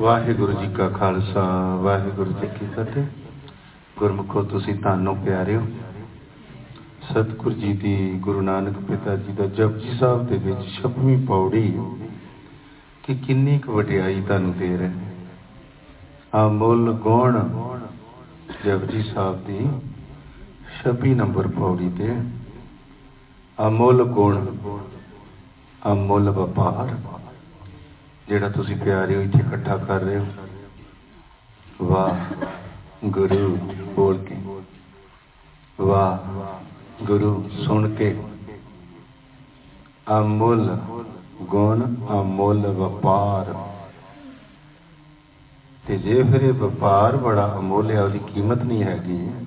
ਵਾਹਿਗੁਰੂ ਜੀ ਕਾ ਖਾਲਸਾ, ਵਾਹਿਗੁਰੂ ਜੀ ਕੀ ਫਤਿਹ। ਗੁਰਮੁਖੋ, ਤੁਸੀਂ ਧੰਨੋ ਪਿਆਰਿਓ। ਸਤਿਗੁਰ ਜੀ ਦੀ ਗੁਰੂ ਨਾਨਕ ਪਿਤਾ ਜੀ ਦਾ ਜਪਜੀ ਸਾਹਿਬ ਦੇ ਵਿੱਚ ਛਪਵੀਂ ਪੌੜੀ ਕਿ ਕਿੰਨੀ ਕੁ ਵਡਿਆਈ ਤੁਹਾਨੂੰ ਦੇ ਰਹੇ। ਅਮੁੱਲ ਗੁਣ ਜਪਜੀ ਸਾਹਿਬ ਦੀ 26 ਨੰਬਰ ਪੌੜੀ ਤੇ ਅਮੁੱਲ ਗੁਣ, ਅਮੁੱਲ ਵਪਾਰ, ਜਿਹੜਾ ਤੁਸੀਂ ਪਿਆਰਿਓ ਇੱਥੇ ਇਕੱਠਾ ਕਰ ਰਹੇ ਹੋ। ਵਾਹ ਗੁਰੂ ਬੋਲ ਕੇ ਵਾਹ ਗੁਰੂ ਸੁਣ ਕੇ। ਅਮੁੱਲ ਗੁਣ, ਅਮੁੱਲ ਵਪਾਰ। ਤੇ ਜੇ ਫਿਰ ਇਹ ਵਪਾਰ ਬੜਾ ਅਮੁੱਲ ਹੈ, ਉਹਦੀ ਕੀਮਤ ਨਹੀਂ ਹੈਗੀ।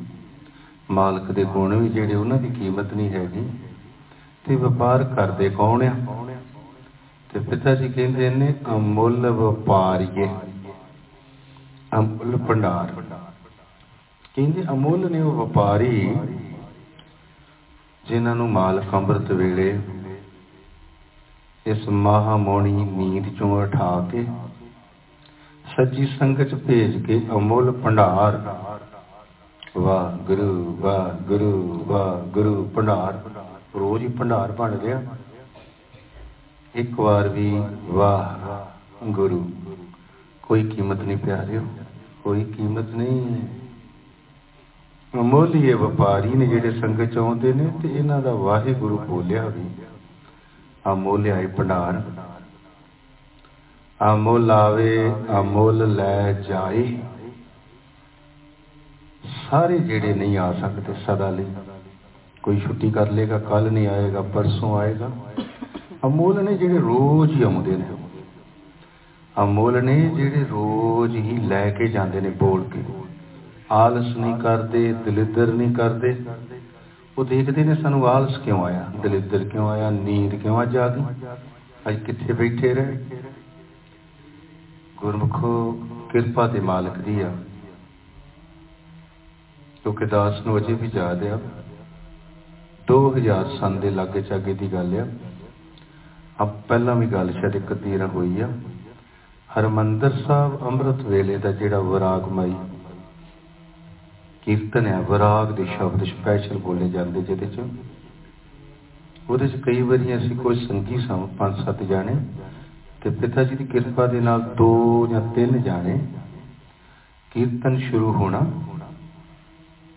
ਮਾਲਕ ਦੇ ਗੁਣ ਵੀ ਜਿਹੜੇ ਉਹਨਾਂ ਦੀ ਕੀਮਤ ਨਹੀਂ ਹੈਗੀ। ਤੇ ਵਪਾਰ ਕਰਦੇ ਕੌਣ ਆ? ਤੇ ਪਿਤਾ ਜੀ ਕਹਿੰਦੇ ਨੇ, ਅਮੁੱਲ ਵਪਾਰੀਏ। ਅਮੁੱਲ ਭੰਡਾਰ। ਕਹਿੰਦੇ ਅਮੁੱਲ ਨੇ ਉਹ ਵਪਾਰੀ ਜਿਨ੍ਹਾਂ ਨੂੰ ਮਾਲਕ ਅੰਮ੍ਰਿਤ ਵੇਲੇ ਇਸ ਮਹਾਮੋਣੀ ਨੀਂਦ ਚੋਂ ਉਠਾ ਕੇ ਸੱਜੀ ਸੰਗਤ ਭੇਜ ਕੇ ਅਮੁੱਲ ਭੰਡਾਰ ਵਾਹ ਗੁਰੂ ਵਾਹ ਗੁਰੂ ਵਾਹ ਗੁਰੂ ਭੰਡਾਰ। ਰੋਜ਼ ਹੀ ਭੰਡਾਰ ਬਣ ਰਿਹਾ ਇੱਕ ਵਾਰ ਵੀ ਵਾਹ ਗੁਰੂ ਕੋਈ ਕੀਮਤ ਨਹੀਂ ਪਿਆਰਿਓ, ਕੋਈ ਕੀਮਤ ਨਹੀਂ। ਅਮੋਲੀਏ ਵਪਾਰੀ ਨੇ ਜਿਹੜੇ ਸੰਗਤ ਚ ਆਉਂਦੇ ਨੇ ਤੇ ਇਹਨਾਂ ਦਾ ਵਾਹਿਗੁਰੂ ਬੋਲਿਆ ਵੀ ਅਮੋਲਿਆ ਹੀ ਭੰਡਾਰ। ਅਮੋਲ ਆਵੇ, ਅਮੋਲ ਲੈ ਜਾਏ। ਸਾਰੇ ਜਿਹੜੇ ਨਹੀਂ ਆ ਸਕਦੇ ਸਦਾ ਲਈ। ਕੋਈ ਛੁੱਟੀ ਕਰ ਲੇਗਾ ਕੱਲ ਨਹੀਂ ਆਏਗਾ, ਪਰਸੋਂ ਆਏਗਾ। ਅਮੋਲ ਨੇ ਜਿਹੜੇ ਰੋਜ਼ ਹੀ ਆਉਂਦੇ ਨੇ। ਅਮੋਲ ਨੇ ਜਿਹੜੇ ਰੋਜ਼ ਹੀ ਲੈ ਕੇ ਜਾਂਦੇ ਨੇ ਬੋਲ ਕੇ। ਆਲਸ ਨਹੀਂ ਕਰਦੇ, ਦਲਿੱਦਰ ਨਹੀਂ ਕਰਦੇ। ਉਹ ਦੇਖਦੇ ਨੇ ਸਾਨੂੰ ਆਲਸ ਕਿਉਂ ਆਇਆ? ਦਲਿੱਦਰ ਕਿਉਂ ਆਇਆ? ਨੀਂਦ ਕਿਉਂ ਆ ਗਈ? ਅੱਜ ਕਿੱਥੇ ਬੈਠੇ ਰਹੇ? ਗੁਰਮੁਖੋ, ਕਿਰਪਾ ਤੇ ਮਾਲਕ ਦੀ ਆ। ਕਿਉਂਕਿ ਦਾਸ ਨੂੰ ਅਜੇ ਵੀ ਯਾਦ ਆ। 2000 ਸੰਨ ਦੇ ਲਾਗੇ ਚਾਗੇ ਦੀ ਗੱਲ ਆ। ਆ ਪਹਿਲਾਂ ਵੀ ਗੱਲ ਸ਼ਾਇਦ ਇੱਕ ਅੱਧੀ ਹੋਈ ਆ। ਹਰਮੰਦਰ ਸਾਹਿਬ ਅੰਮ੍ਰਿਤ ਵੇਲੇ ਦਾ ਜਿਹੜਾ ਵਿਰਾਗਮਈ ਕੀਰਤਨ ਹੈ ਵਿਰਾਗ ਦੇ ਸ਼ਬਦ ਸਪੈਸ਼ਲ ਬੋਲੇ ਜਾਂਦੇ ਜਿਹਦੇ ਚ। ਉਹਦੇ ਚ ਕਈ ਵਾਰੀ ਅਸੀਂ ਕੋਈ ਸੰਗੀ ਸਾਂ, ਪੰਜ ਸੱਤ ਜਾਣੇ ਤੇ ਪਿਤਾ ਜੀ ਦੀ ਕਿਰਪਾ ਦੇ ਨਾਲ ਦੋ ਜਾਂ ਤਿੰਨ ਜਾਣੇ ਕੀਰਤਨ ਸ਼ੁਰੂ ਹੋਣਾ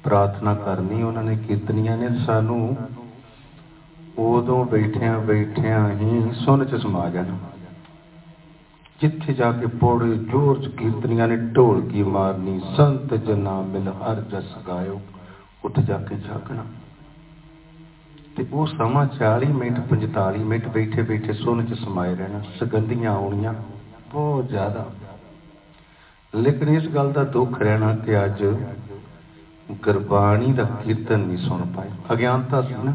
ਪ੍ਰਾਰਥਨਾ ਕਰਨੀ, ਉਹਨਾਂ ਨੇ ਕੀਰਤਨੀਆਂ ਨੇ ਸਾਨੂੰ ਉਦੋਂ ਬੈਠਿਆਂ ਬੈਠਿਆਂ ਹੀ ਸੁਣ ਚ ਸਮਾ ਜਾਣਾ। ਜਿੱਥੇ ਜਾ ਕੇ ਪੋੜੇ ਜੋਰ ਚ ਕੀਰਤਨੀਆਂ ਨੇ ਢੋਲਕੀ ਮਾਰਨੀ, ਸੰਤ ਜਨਾ ਮਿਲ ਹਰ ਜਸ ਗਾਇਓ, ਉੱਠ ਜਾ ਕੇ ਜਾਗਣਾ। ਤੇ ਉਹ ਸਮਾਂ 40 ਮਿੰਟ 45 ਮਿੰਟ ਬੈਠੇ ਬੈਠੇ ਸੁਣ ਚ ਸਮਾਏ ਰਹਿਣਾ, ਸੁਗੰਧੀਆਂ ਆਉਣੀਆਂ ਬਹੁਤ ਜ਼ਿਆਦਾ। ਲੇਕਿਨ ਇਸ ਗੱਲ ਦਾ ਦੁੱਖ ਰਹਿਣਾ ਕਿ ਅੱਜ ਗੁਰਬਾਣੀ ਦਾ ਕੀਰਤਨ ਨਹੀਂ ਸੁਣ ਪਾਏ। ਅਗਿਆਨਤਾ ਸੀ ਨਾ।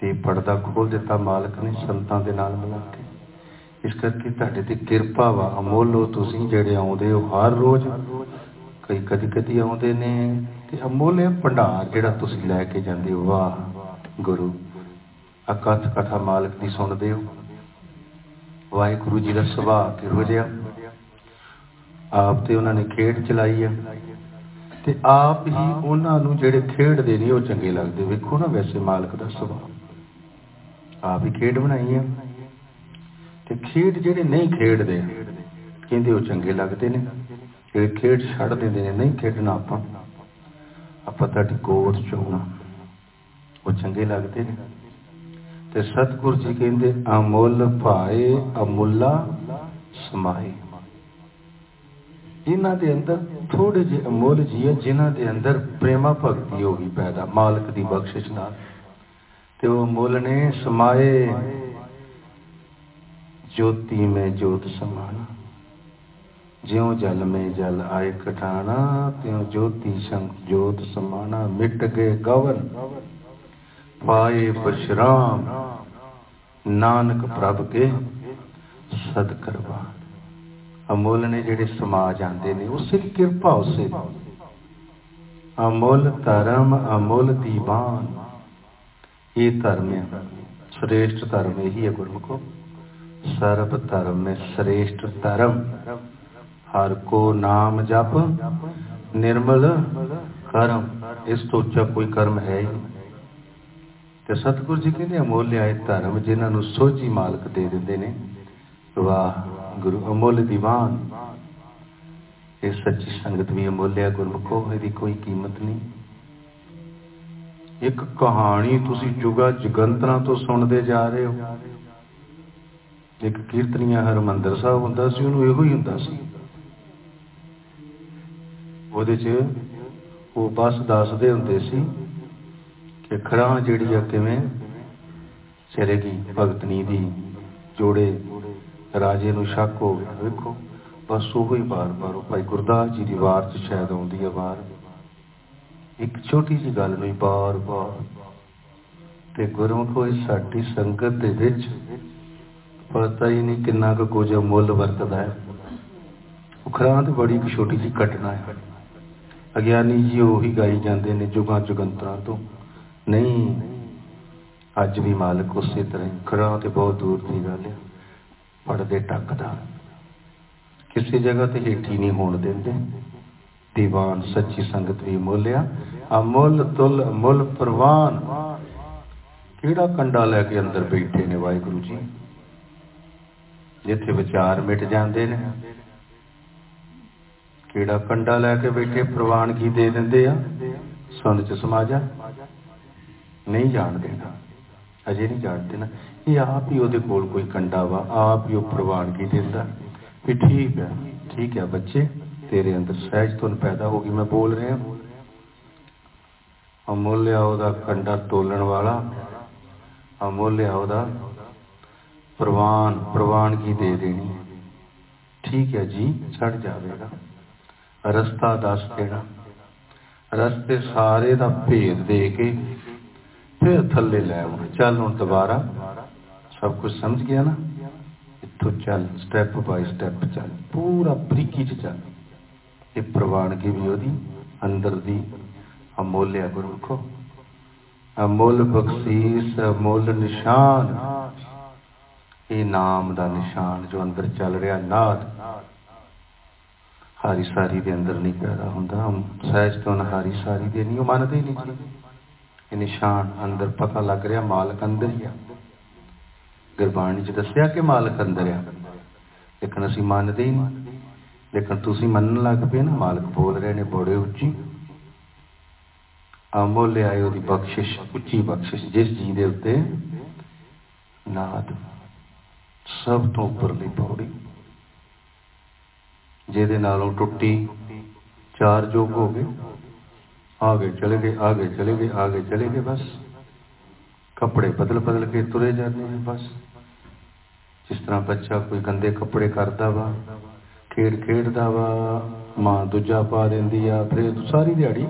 ਤੇ ਪਰਦਾ ਖੋਲ ਦਿੱਤਾ ਮਾਲਕ ਨੇ ਸੰਤਾਂ ਦੇ ਨਾਲ ਮਿਲਾ ਕੇ। ਇਸ ਕਰਕੇ ਤੁਹਾਡੇ ਤੇ ਕਿਰਪਾ ਵਾ। ਅਮੋਲੋ ਤੁਸੀਂ ਜਿਹੜੇ ਆਉਂਦੇ ਹੋ ਹਰ ਰੋਜ਼ ਕਈ ਕਦੀ ਕਦੀ ਆਉਂਦੇ ਨੇ। ਤੇ ਅਮੋਲੇ ਭੰਡਾਰ ਜਿਹੜਾ ਤੁਸੀਂ ਲੈ ਕੇ ਜਾਂਦੇ ਹੋ, ਵਾਹ, ਗੁਰੂ। ਅਕਥ ਕਥਾ ਮਾਲਕ ਦੀ ਸੁਣਦੇ ਹੋ। ਵਾਹਿਗੁਰੂ ਜੀ ਦਾ ਸੁਭਾਅ ਕਿਹੋ ਜਿਹਾ। ਆਪ ਤੇ ਉਹਨਾਂ ਨੇ ਖੇਡ ਚਲਾਈ ਆ। ਤੇ ਆਪ ਹੀ ਉਹਨਾਂ ਨੂੰ ਜਿਹੜੇ ਖੇਡਦੇ ਨਹੀਂ ਉਹ ਚੰਗੇ ਲੱਗਦੇ। ਵੇਖੋ ਨਾ ਵੈਸੇ ਮਾਲਕ ਦਾ ਸੁਭਾਅ। ਆਪ ਹੀ ਖੇਡ ਬਣਾਈ ਆ। ਤੇ ਖੇਡ ਜਿਹੜੇ ਨਹੀਂ ਖੇਡਦੇ ਕਹਿੰਦੇ ਉਹ ਚੰਗੇ ਲੱਗਦੇ ਨੇ। ਜਿਹੜੇ ਖੇਡ ਛੱਡ ਦਿੰਦੇ ਨੇ ਨਹੀਂ ਖੇਡਣਾ ਆਪਾਂ। ਆਪਾਂ ਤੁਹਾਡੀ ਗੋਦ ਚੋਣਾ ਉਹ ਚੰਗੇ ਲੱਗਦੇ ਨੇ। ਤੇ ਸਤਿਗੁਰ ਜੀ ਕਹਿੰਦੇ ਅਮੁੱਲ ਭਾਏ ਅਮੁੱਲਾ ਸਮਾਏ। ਇਹਨਾਂ ਦੇ ਅੰਦਰ ਥੋੜੇ ਜਿਹੇ ਅਮੋਲ ਜੀ ਹੈ, ਜਿਨ੍ਹਾਂ ਦੇ ਅੰਦਰ ਪ੍ਰੇਮਾ ਭਗਤੀ ਹੋ ਗਈ ਪੈਦਾ, ਮਾਲਕ ਦੀ ਬਖਸ਼ਿਸ਼ ਨਾਲ। ਤੇ ਉਹ ਅਮੋਲ ਨੇ ਸਮਾਏ ਜੋਤੀ ਮੈਂ ਜੋਤ ਸਮਾਣਾ। ਜਿਉ ਜਲ ਮੈਂ ਜਲ ਆਏ ਕਟਾਣਾ, ਤਿਉ ਜੋਤੀ ਸੰਗ ਜੋਤ ਸਮਾਣਾ। ਮਿਟ ਗਏ ਗਵਨ, ਪਾਏ ਬਸ਼ਰਾਮ ਨਾਨਕ ਪ੍ਰਭ ਕੇ ਸਦ ਕਰਵਾ। ਅਮੁੱਲ ਨੇ ਜਿਹੜੇ ਸਮਾ ਜਾਂਦੇ ਨੇ ਉਸੇ ਦੀ ਕਿਰਪਾ ਉਸੇ ਅਮੁੱਲ ਧਰਮ, ਅਮੁੱਲ ਦੀਵਾਨ। ਇਹ ਧਰਮ ਹੈ। ਸ੍ਰੇਸ਼ਟ ਧਰਮ ਇਹੀ ਹੈ ਗੁਰਮੁਖੋ। ਸਰਬ ਧਰਮ ਮੈਂ ਸ੍ਰੇਸ਼ਟ ਧਰਮ। ਹਰ ਕੋ ਨਾਮ ਜਪ, ਨਿਰਮਲ ਕਰਮ। ਇਸ ਤੋਂ ਉੱਚਾ ਕੋਈ ਕਰਮ ਹੈ ਹੀ ਤੇ ਸਤਿਗੁਰੂ ਜੀ ਕਹਿੰਦੇ, ਅਮੋਲ ਇਹ ਧਰਮ ਜਿਨ੍ਹਾਂ ਨੂੰ ਸੋਝੀ ਮਾਲਕ ਦੇ ਦਿੰਦੇ ਨੇ। ਵਾਹ ਗੁਰੂ ਅਮੁੱਲ ਦੀਵਾਨ ਇਹ ਸੱਚੀ ਸੰਗਤ ਵੀ ਅਮੁੱਲ ਹੈ ਗੁਰਮੁਖੋ, ਇਹਦੀ ਕੋਈ ਕੀਮਤ ਨਹੀਂ। ਇੱਕ ਕਹਾਣੀ ਤੁਸੀਂ ਜੁਗਾ ਜਗੰਤਰਾਂ ਤੋਂ ਸੁਣਦੇ ਜਾ ਰਹੇ ਹੋ। ਇੱਕ ਕੀਰਤਨੀਆ ਹਰਮੰਦਰ ਸਾਹਿਬ ਹੁੰਦਾ ਸੀ, ਉਹਨੂੰ ਇਹੋ ਹੀ ਹੁੰਦਾ ਸੀ। ਉਹਦੇ 'ਚ ਉਹ ਬਸ ਦੱਸਦੇ ਹੁੰਦੇ ਸੀ ਕਿ ਖਰਾਂ ਜਿਹੜੀ ਆ ਕਿਵੇਂ ਚਲੇਗੀ ਭਗਤਨੀ ਦੀ ਜੋੜੇ ਰਾਜੇ ਨੂੰ ਸ਼ੱਕ ਹੋ ਗਿਆ, ਵੇਖੋ। ਬਸ ਉਹ ਹੀ ਬਾਰ-ਬਾਰ ਉਹ ਭਾਈ ਗੁਰਦਾਸ ਜੀ ਦੀ ਵਾਰ 'ਚ ਸ਼ਾਇਦ ਆਉਂਦੀ ਹੈ ਵਾਰ। ਇੱਕ ਛੋਟੀ ਜੀ ਗੱਲ ਨੂੰ ਬਾਰ-ਬਾਰ ਤੇ ਗੁਰਮੁਖ ਹੋਈ ਸਾਡੀ ਸੰਗਤ ਦੇ ਵਿੱਚ ਪਤਾ ਹੀ ਨਹੀਂ ਕਿੰਨਾ ਕੁ ਕੁਝ ਮੁੱਲ ਵਰਤਦਾ ਹੈ। ਉਖਰਾਂਤ ਬੜੀ ਇੱਕ ਛੋਟੀ ਜੀ ਘਟਨਾ ਹੈ। ਅਗਿਆਨੀ ਜੀ ਉਹੀ ਗਾਈ ਜਾਂਦੇ ਨੇ ਜੁਗਾਂ ਜੁਗੰਤਰਾਂ ਤੋਂ। ਨਹੀਂ, ਅੱਜ ਵੀ ਮਾਲਕ ਉਸੇ ਤਰ੍ਹਾਂ ਹੀ। ਤੇ ਬਹੁਤ ਦੂਰ ਦੀ ਗੱਲ ਹੈ। ਪੜਦੇ ਟੱਕਦਾ। ਕਿਸੇ ਜਗ੍ਹਾ ਤੇ ਹੇਠੀ ਨਹੀਂ ਹੋਣ ਦਿੰਦੇ। ਦੀਵਾਨ ਸੱਚੀ ਸੰਗਤ ਵੀ ਮੋਲਿਆ। ਅਮੁੱਲ ਤੁਲ ਅਮੁੱਲ ਪ੍ਰਵਾਨ। ਕਿਹੜਾ ਕੰਡਾ ਲੈ ਕੇ ਅੰਦਰ ਬੈਠੇ ਨੇ ਵਾਹਿਗੁਰੂ ਜੀ? ਜਿੱਥੇ ਵਿਚਾਰ ਮਿਟ ਜਾਂਦੇ ਨੇ। ਕਿਹੜਾ ਕੰਡਾ ਲੈ ਕੇ ਬੈਠੇ ਪ੍ਰਵਾਨਗੀ ਦੇ ਦਿੰਦੇ ਆ? ਸੁਣ ਚ ਸਮਾਜਾ। ਨਹੀਂ ਜਾਣ ਦੇਣਾ। ਅਜੇ ਨਹੀਂ ਜਾਣਦੇ ਨਾ ਇਹ ਆਪ ਹੀ ਉਹਦੇ ਕੋਲ ਕੋਈ ਕੰਡਾ ਵਾ ਆਪ ਹੀ ਉਹ ਪ੍ਰਵਾਨਗੀ ਦਿੰਦਾ ਵੀ ਠੀਕ ਹੈ ਠੀਕ ਹੈ ਬੱਚੇ ਤੇਰੇ ਅੰਦਰ ਸਹਿਜ ਤੋਂ ਪੈਦਾ ਹੋ ਗਈ ਮੈਂ ਬੋਲ ਰਿਹਾ ਅਮੁੱਲਿਆ ਉਹਦਾ ਕੰਡਾ ਤੋਲਣ ਵਾਲਾ ਅਮੁੱਲਿਆ ਉਹਦਾ ਪ੍ਰਵਾਨ ਪ੍ਰਵਾਨਗੀ ਦੇ ਦੇਣੀ ਠੀਕ ਹੈ ਜੀ ਛੱਡ ਜਾਵੇਗਾ ਰਸਤਾ ਦੱਸ ਦੇਣਾ ਰਸਤੇ ਸਾਰੇ ਦਾ ਭੇਦ ਦੇ ਕੇ ਫਿਰ ਥੱਲੇ ਲੈ ਆਉਣਾ ਚੱਲ ਹੁਣ ਦੁਬਾਰਾ ਸਭ ਕੁਝ ਸਮਝ ਗਿਆ ਨਾ? ਇੱਥੋਂ ਚੱਲ ਸਟੈਪ ਬਾਈ ਸਟੈਪ ਚੱਲ, ਪੂਰਾ ਬਰੀਕੀ ਚ ਚੱਲ। ਇਹ ਪ੍ਰਵਾਨਗੀ ਵੀ ਉਹਦੀ? ਅੰਦਰ ਦੀ ਅਮੋਲਿਆ ਗੁਰਮੁਖੋ। ਅਮੋਲ ਬਖਸ਼ੀਸ, ਅਮੋਲ ਨਿਸ਼ਾਨ। ਇਹ ਨਾਮ ਦਾ ਨਿਸ਼ਾਨ ਜੋ ਅੰਦਰ ਚੱਲ ਰਿਹਾ, ਨਾਦ। ਹਾਰੀ ਸਾਰੀ ਦੇ ਅੰਦਰ ਨਹੀਂ ਪੈਦਾ ਹੁੰਦਾ। ਸਹਿਜ ਤੋਂ ਹਾਰੀ ਸਾਰੀ ਦੇ ਨਹੀਂ, ਉਹ ਮੰਨਦੇ ਨਹੀਂ। ਇਹ ਨਿਸ਼ਾਨ ਅੰਦਰ ਪਤਾ ਲੱਗ ਰਿਹਾ, ਮਾਲਕ ਅੰਦਰ ਹੀ ਆ। ਗੁਰਬਾਣੀ ਚ ਦੱਸਿਆ ਕਿ ਮਾਲਕ ਅੰਦਰ ਆ। ਲੇਕਿਨ ਅਸੀਂ ਮੰਨਦੇ ਹੀ ਨਹੀਂ। ਲੇਕਿਨ ਤੁਸੀਂ ਮੰਨਣ ਲੱਗ ਪਏ ਨਾ, ਮਾਲਕ ਬੋਲ ਰਹੇ ਨੇ, ਬੜੇ ਉੱਚੀ। ਅਮੁੱਲ ਆਏ ਉਹਦੀ ਬਖਸ਼ਿਸ਼, ਉੱਚੀ ਬਖਸ਼ਿਸ਼, ਜਿਸ ਜੀ ਦੇ ਉੱਤੇ ਨਾਦ। ਸਭ ਤੋਂ ਉੱਪਰਲੀ ਪੌੜੀ, ਜਿਹਦੇ ਨਾਲੋਂ ਟੁੱਟੀ ਚਾਰ ਜੋਗ ਹੋ ਗਏ। ਆਗੇ ਚਲੇ ਗਏ, ਆਗੇ ਚਲੇ ਗਏ, ਆਗੇ ਚਲੇ ਗਏ, ਬਸ। ਕੱਪੜੇ ਬਦਲ ਬਦਲ ਕੇ ਤੁਰੇ ਜਾਂਦੇ ਨੇ, ਬਸ। ਜਿਸ ਤਰ੍ਹਾਂ ਬੱਚਾ ਕੋਈ ਗੰਦੇ ਕੱਪੜੇ ਕਰਦਾ ਵਾ, ਖੇਡ ਖੇਡਦਾ ਵਾ, ਮਾਂ ਦੂਜਾ ਪਾ ਦਿੰਦੀ ਆ, ਫਿਰ ਸਾਰੀ ਦਿਹਾੜੀ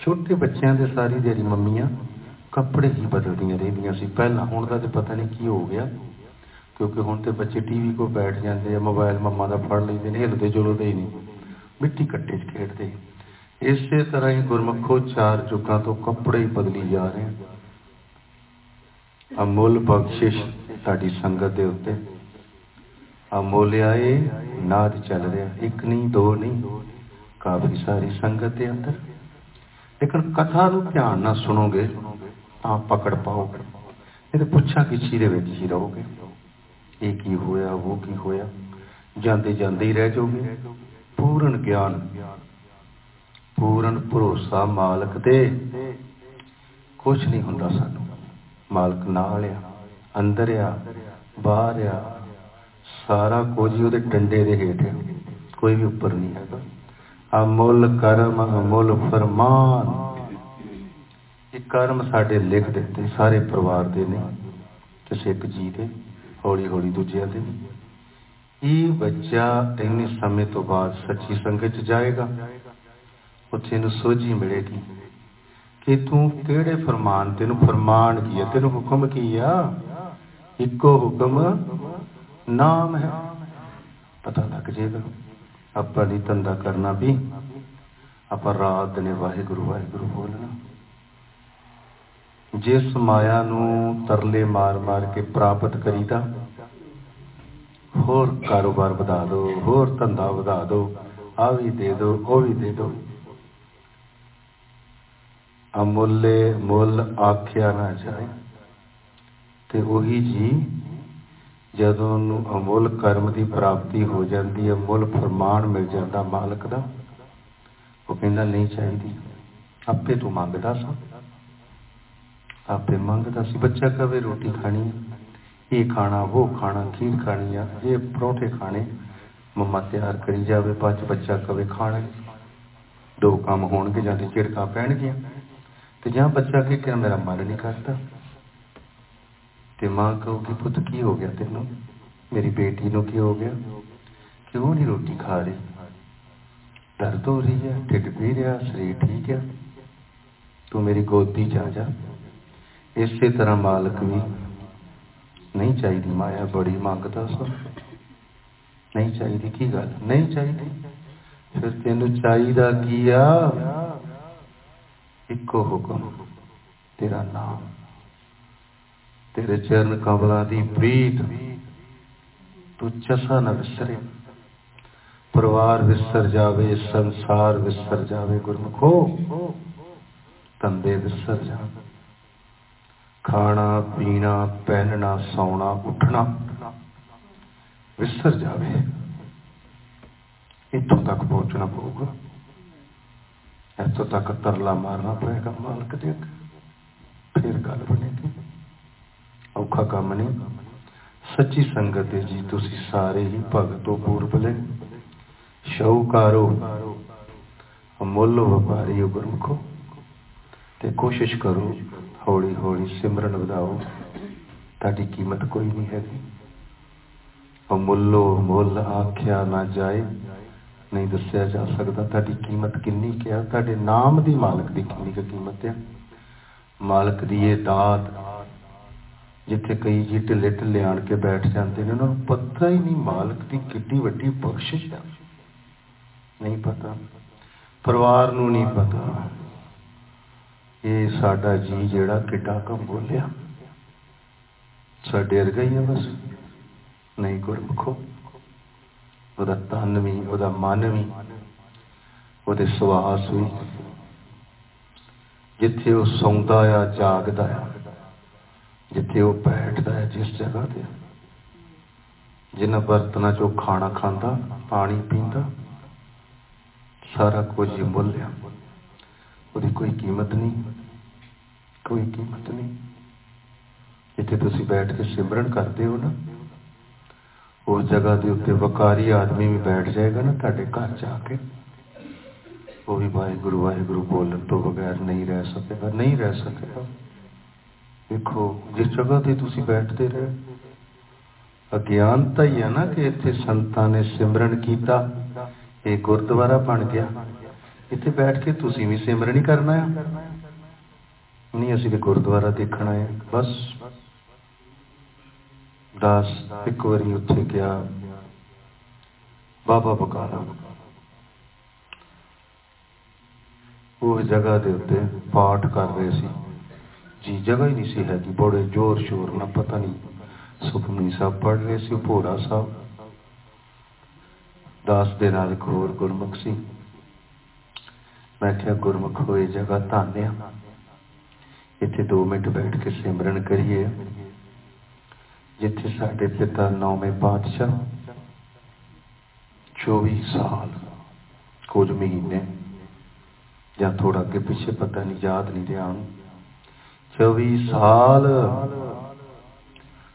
ਛੋਟੇ ਬੱਚਿਆਂ ਦੇ ਸਾਰੀ ਦਿਹਾੜੀ ਮੰਮੀਆਂ ਕੱਪੜੇ ਹੀ ਬਦਲਦੀਆਂ ਰਹਿੰਦੀਆਂ ਸੀ। ਪਹਿਲਾਂ ਹੁਣ ਦਾ ਤੇ ਪਤਾ ਨਹੀਂ ਕੀ ਹੋ ਗਿਆ, ਕਿਉਂਕਿ ਹੁਣ ਤੇ ਬੱਚੇ ਟੀਵੀ ਕੋ ਬੈਠ ਜਾਂਦੇ ਆ ਮੋਬਾਈਲ ਮੰਮਾ ਦਾ ਫੜ ਲੈਂਦੇ ਨੇ, ਹਿਲਦੇ ਜੁਲਦੇ ਹੀ ਨਹੀਂ, ਮਿੱਟੀ ਕੱਟੇ 'ਚ ਖੇਡਦੇ। ਇਸੇ ਤਰ੍ਹਾਂ ਹੀ ਗੁਰਮਖੋ ਚਾਰ ਜੁਗਾਂ ਤੋਂ ਕੱਪੜੇ ਹੀ ਬਦਲੀ ਜਾ ਰਹੇ ਅਮੁੱਲ ਬਖਸ਼ਿਸ਼ ਸਾਡੀ ਸੰਗਤ ਦੇ ਉੱਤੇ। ਅਮੋਲਿਆਏ ਨਾਦ ਚੱਲ ਰਿਹਾ। ਇੱਕ ਨਹੀਂ, ਦੋ ਨਹੀਂ। ਕਾਫੀ ਸਾਰੀ ਸੰਗਤ ਦੇ ਅੰਦਰ। ਲੇਕਿਨ ਕਥਾ ਨੂੰ ਧਿਆਨ ਨਾਲ ਸੁਣੋਗੇ, ਤਾਂ ਪਕੜ ਪਾਓਗੇ। ਇਹ ਪੁੱਛਾਂ ਕਿਸੇ ਦੇ ਵਿੱਚ ਹੀ ਰਹੋਗੇ। ਇਹ ਕੀ ਹੋਇਆ, ਉਹ ਕੀ ਹੋਇਆ? ਜਾਂਦੇ ਜਾਂਦੇ ਹੀ ਰਹਿ ਜਾਓਗੇ। ਪੂਰਨ ਗਿਆਨ, ਪੂਰਨ ਭਰੋਸਾ ਮਾਲਕ ਤੇ। ਕੁਝ ਨਹੀਂ ਹੁੰਦਾ ਸਾਨੂੰ। ਮਾਲਕ ਨਾਲ ਆ। ਅੰਦਰ ਆ, ਬਾਹਰ ਆ, ਸਾਰਾ ਕੁਝ ਹੀ ਉਹਦੇ ਡੰਡੇ ਦੇ ਹੇਠ ਹੈ ਕੋਈ ਵੀ ਉੱਪਰ ਨਹੀਂ ਹੈਗਾ। ਅਮੁੱਲ ਕਰਮ ਅਮੁੱਲ ਫਰਮਾਨ। ਇਹ ਕਰਮ ਸਾਡੇ ਲਿਖ ਦਿੱਤੇ, ਸਾਰੇ ਪਰਿਵਾਰ ਦੇ ਨੇ। ਕਿਸੇ ਇੱਕ ਜੀ ਦੇ ਹੌਲੀ ਹੌਲੀ ਦੂਜਿਆਂ ਦੇ। ਇਹ ਬੱਚਾ ਇੰਨੇ ਸਮੇਂ ਤੋਂ ਬਾਅਦ ਸੱਚੀ ਸੰਗਤ ਚ ਜਾਏਗਾ। ਉੱਥੇ ਨੂੰ ਸੋਝੀ ਮਿਲੇਗੀ ਕਿ ਤੂੰ ਕਿਹੜੇ ਫਰਮਾਨ, ਤੈਨੂੰ ਫਰਮਾਨ ਕੀ ਹੈ ਤੈਨੂੰ ਹੁਕਮ ਕੀ ਆ? ਇੱਕੋ ਹੁਕਮ ਨਾਮ ਹੈ। ਪਤਾ ਲੱਗ ਜਾਏਗਾ, ਆਪਾਂ ਦੀ ਧੰਦਾ ਕਰਨਾ ਵੀ, ਆਪਾਂ ਰਾਤ ਨੇ ਵਾਹਿਗੁਰੂ ਵਾਹਿਗੁਰੂ ਬੋਲਣਾ। ਜਿਸ ਮਾਇਆ ਨੂੰ ਤਰਲੇ ਮਾਰ-ਮਾਰ ਕੇ ਪ੍ਰਾਪਤ ਕਰੀਦਾ, ਹੋਰ ਕਾਰੋਬਾਰ ਵਧਾ ਦਿਓ ਹੋਰ ਧੰਦਾ ਵਧਾ ਦਿਓ ਆ ਵੀ ਦੇ ਦਿਓ ਉਹ ਵੀ ਦੇ ਦਿਓ ਅਮੁੱਲੇ ਮੁੱਲ ਆਖਿਆ ਨਾ ਜਾਏ। ਤੇ ਉਹੀ ਜੀ, ਜਦੋਂ ਉਹਨੂੰ ਅਮੁੱਲ ਕਰਮ ਦੀ ਪ੍ਰਾਪਤੀ ਹੋ ਜਾਂਦੀ ਹੈ ਮੁੱਲ ਫਰਮਾਨ ਮਿਲ ਜਾਂਦਾ ਮਾਲਕ ਦਾ, ਉਹ ਕਹਿੰਦਾ ਨਹੀਂ ਚਾਹੀਦੀ। ਆਪੇ ਤੂੰ ਮੰਗਦਾ ਸੀ। ਆਪੇ ਮੰਗਦਾ ਸੀ। ਬੱਚਾ ਕਵੇ ਰੋਟੀ ਖਾਣੀ ਹੈ ਇਹ ਖਾਣਾ, ਉਹ ਖਾਣਾ, ਖੀਰ ਖਾਣੀ ਆ। ਇਹ ਪਰੌਂਠੇ ਖਾਣੇ, ਮੰਮਾ ਤਿਆਰ ਕਰੀ ਜਾਵੇ, ਬਾਅਦ ਬੱਚਾ ਕਵੇ ਖਾਣਾ ਦੋ ਕੰਮ ਹੋਣਗੇ ਜਾਂ ਤੇ ਝਿੜਕਾਂ ਪੈਣਗੀਆਂ। ਤੇ ਜਾਂ ਬੱਚਾ ਕੀ ਕਿ ਮੇਰਾ ਮਨ ਨਹੀਂ ਕਰਦਾ। ਤੇ ਮਾਂ ਕਹੂਗੀ, ਪੁੱਤ ਕੀ ਹੋ ਗਿਆ ਤੈਨੂੰ? ਮੇਰੀ ਬੇਟੀ ਨੂੰ ਕੀ ਹੋ ਗਿਆ? ਕਿਉਂ ਨਹੀਂ ਰੋਟੀ ਖਾ ਰਹੀ? ਦਰਦ ਹੋ ਰਹੀ ਹੈ, ਢਿੱਡ ਪੀ ਰਿਹਾ, ਸਰੀਰ ਠੀਕ ਹੈ। ਤੂੰ ਮੇਰੀ ਗੋਦੀ ਚ ਆ ਜਾ। ਇਸੇ ਤਰ੍ਹਾਂ ਮਾਲਕ ਵੀ ਨਹੀਂ ਚਾਹੀਦੀ। ਮਾਇਆ ਬੜੀ ਮੰਗਦਾ ਸੋ। ਨਹੀਂ ਚਾਹੀਦੀ, ਕੀ ਗੱਲ? ਨਹੀਂ ਚਾਹੀਦੀ। ਫਿਰ ਤੈਨੂੰ ਚਾਹੀਦਾ ਕੀ ਆ? ਇੱਕੋ ਹੁਕਮ, ਤੇਰਾ ਨਾਮ। ਤੇਰੇ ਚਰਨ ਕਮਲਾਂ ਦੀ ਪ੍ਰੀਤ, ਤੂੰ ਚਸਾ ਨਾ ਵਿਸਰੇ। ਪਰਿਵਾਰ ਵਿਸਰ ਜਾਵੇ, ਸੰਸਾਰ ਵਿਸਰ ਜਾਵੇ ਗੁਰਮਖੋ, ਤੰਦੇ ਵਿਸਰ ਜਾਵੇ ਖਾਣਾ, ਪੀਣਾ, ਪਹਿਨਣਾ, ਸੌਣਾ, ਉੱਠਣਾ, ਵਿਸਰ ਜਾਵੇ। ਇੱਥੋਂ ਤੱਕ ਪਹੁੰਚਣਾ ਪਊਗਾ। ਇੱਥੋਂ ਤੱਕ ਤਰਲਾ ਮਾਰਨਾ ਪਏਗਾ ਮਾਲਕ ਦੇ ਫਿਰ ਗੱਲ ਬਣੇਗੀ। ਔਖਾ ਕੰਮ ਨਹੀਂ। ਸੱਚੀ ਸੰਗਤ ਦੇ ਜੀ, ਤੁਸੀਂ ਸਾਰੇ ਹੀ ਭਗਤੋ ਪੂਰਬਲੇ ਸ਼ੌਕਾਰੋ ਅਮੁੱਲ ਵਪਾਰੀ ਗੁਰਮਖੋ ਤੇ ਕੋਸ਼ਿਸ਼ ਕਰੋ, ਹੌਲੀ ਹੌਲੀ ਸਿਮਰਨ ਵਧਾਓ। ਤੁਹਾਡੀ ਕੀਮਤ ਕੋਈ ਨਹੀਂ ਹੈਗੀ। ਅਮੁੱਲੋ ਮੁੱਲ ਆਖਿਆ ਨਾ ਜਾਏ, ਨਹੀਂ ਦੱਸਿਆ ਜਾ ਸਕਦਾ ਤੁਹਾਡੀ ਕੀਮਤ ਕਿੰਨੀ ਕਿਹਾ ਤੁਹਾਡੇ ਨਾਮ ਦੀ ਮਾਲਕ ਦੀ ਕਿੰਨੀ ਕੁ ਕੀਮਤ ਆ। ਮਾਲਕ ਦੀ ਇਹ ਦਾਤ ਜਿੱਥੇ ਕਈ ਜੀ ਢਿੱਲੇ ਢਿੱਲੇ ਆਣ ਕੇ ਬੈਠ ਜਾਂਦੇ ਨੇ, ਉਹਨਾਂ ਨੂੰ ਪਤਾ ਹੀ ਨਹੀਂ ਮਾਲਕ ਦੀ ਕਿੰਨੀ ਵੱਡੀ ਬਖਸ਼ਿਸ਼ ਹੈ ਨਹੀਂ ਪਤਾ। ਪਰਿਵਾਰ ਨੂੰ ਨਹੀਂ ਪਤਾ। ਇਹ ਸਾਡਾ ਜੀ ਜਿਹੜਾ ਕਿੱਡਾ ਕੰਮ ਬੋਲਿਆ। ਸਾਡੇ ਵਰਗਾ ਹੀ ਆ ਬਸ। ਨਹੀਂ ਗੁਰਮੁਖੋ। ਉਹਦਾ ਤਨ ਵੀ, ਉਹਦਾ ਮਨ ਵੀ, ਉਹਦੇ ਸਵਾਸ ਵੀ। ਜਿੱਥੇ ਉਹ ਸੌਂਦਾ ਆ, ਜਾਗਦਾ ਆ। ਜਿੱਥੇ ਉਹ ਬੈਠਦਾ ਹੈ, ਜਿਸ ਜਗ੍ਹਾ ਤੇ। ਜਿਨ੍ਹਾਂ ਬਰਤਨਾਂ ਚੋਂ ਖਾਣਾ ਖਾਂਦਾ, ਪਾਣੀ ਪੀਂਦਾ, ਸਾਰਾ ਕੁਝ ਹੀ ਮੁੱਲ ਉਹਦੀ ਕੋਈ ਕੀਮਤ ਨਹੀਂ, ਕੋਈ ਕੀਮਤ ਨਹੀਂ। ਜਿੱਥੇ ਤੁਸੀਂ ਬੈਠ ਕੇ ਸਿਮਰਨ ਕਰਦੇ ਹੋ ਨਾ, ਉਸ ਜਗ੍ਹਾ ਦੇ ਉੱਤੇ ਵਕਾਰੀ ਆਦਮੀ ਵੀ ਬੈਠ ਜਾਏਗਾ ਨਾ ਤੁਹਾਡੇ ਘਰ ਜਾ ਕੇ। ਉਹ ਵੀ ਵਾਹਿਗੁਰੂ ਵਾਹਿਗੁਰੂ ਬੋਲਣ ਤੋਂ ਬਗੈਰ ਨਹੀਂ ਰਹਿ ਸਕੇਗਾ, ਨਹੀਂ ਰਹਿ ਸਕੇਗਾ। ਦੇਖੋ, ਜਿਸ ਜਗ੍ਹਾ ਤੇ ਤੁਸੀਂ ਬੈਠਦੇ ਰਹੇ ਅਗਿਆਨਤਾ ਹੀ ਹੈ ਨਾ ਕਿ ਇੱਥੇ ਸੰਤਾਂ ਨੇ ਸਿਮਰਨ ਕੀਤਾ, ਇਹ ਗੁਰਦੁਆਰਾ ਬਣ ਗਿਆ। ਇੱਥੇ ਬੈਠ ਕੇ ਤੁਸੀਂ ਵੀ ਸਿਮਰਨ ਹੀ ਕਰਨਾ ਹੈ ਨਹੀਂ, ਅਸੀਂ ਤੇ ਗੁਰਦੁਆਰਾ ਦੇਖਣਾ ਹੈ ਬਸ। ਦਾਸ ਇੱਕ ਵਾਰੀ ਉੱਥੇ ਗਿਆ, ਬਾਬਾ ਬਕਾਲਾ। ਉਹ ਜਗ੍ਹਾ ਦੇ ਉੱਤੇ ਪਾਠ ਕਰ ਰਹੇ ਸੀ। ਜੀ ਜਗ੍ਹਾ ਹੀ ਨਹੀਂ ਸੀ ਹੈਗੀ, ਬੜੇ ਜ਼ੋਰ ਸ਼ੋਰ ਨਾਲ, ਪਤਾ ਨਹੀਂ ਸੁਖਮਨੀ ਸਾਹਿਬ ਪੜ ਰਹੇ ਸੀ, ਭੋਰਾ ਸਾਹਿਬ। ਦਾਸ ਦੇ ਨਾਲ ਇੱਕ ਹੋਰ ਗੁਰਮੁਖ ਸੀ। ਮੈਂ ਕਿਹਾ, ਗੁਰਮੁਖ ਹੋਏ ਜਗ੍ਹਾ ਧਾਨਿਆ। ਇੱਥੇ 2 ਮਿੰਟ ਬੈਠ ਕੇ ਸਿਮਰਨ ਕਰੀਏ। ਜਿੱਥੇ ਸਾਡੇ ਪਿਤਾ ਨੌਵੇਂ ਪਾਤਸ਼ਾਹ 24 ਸਾਲ, ਕੁਝ ਮਹੀਨੇ ਜਾਂ ਥੋੜਾ ਅੱਗੇ ਪਿੱਛੇ ਪਤਾ ਨਹੀਂ, ਯਾਦ ਨਹੀਂ ਰਿਹਾ 24 ਸਾਲ।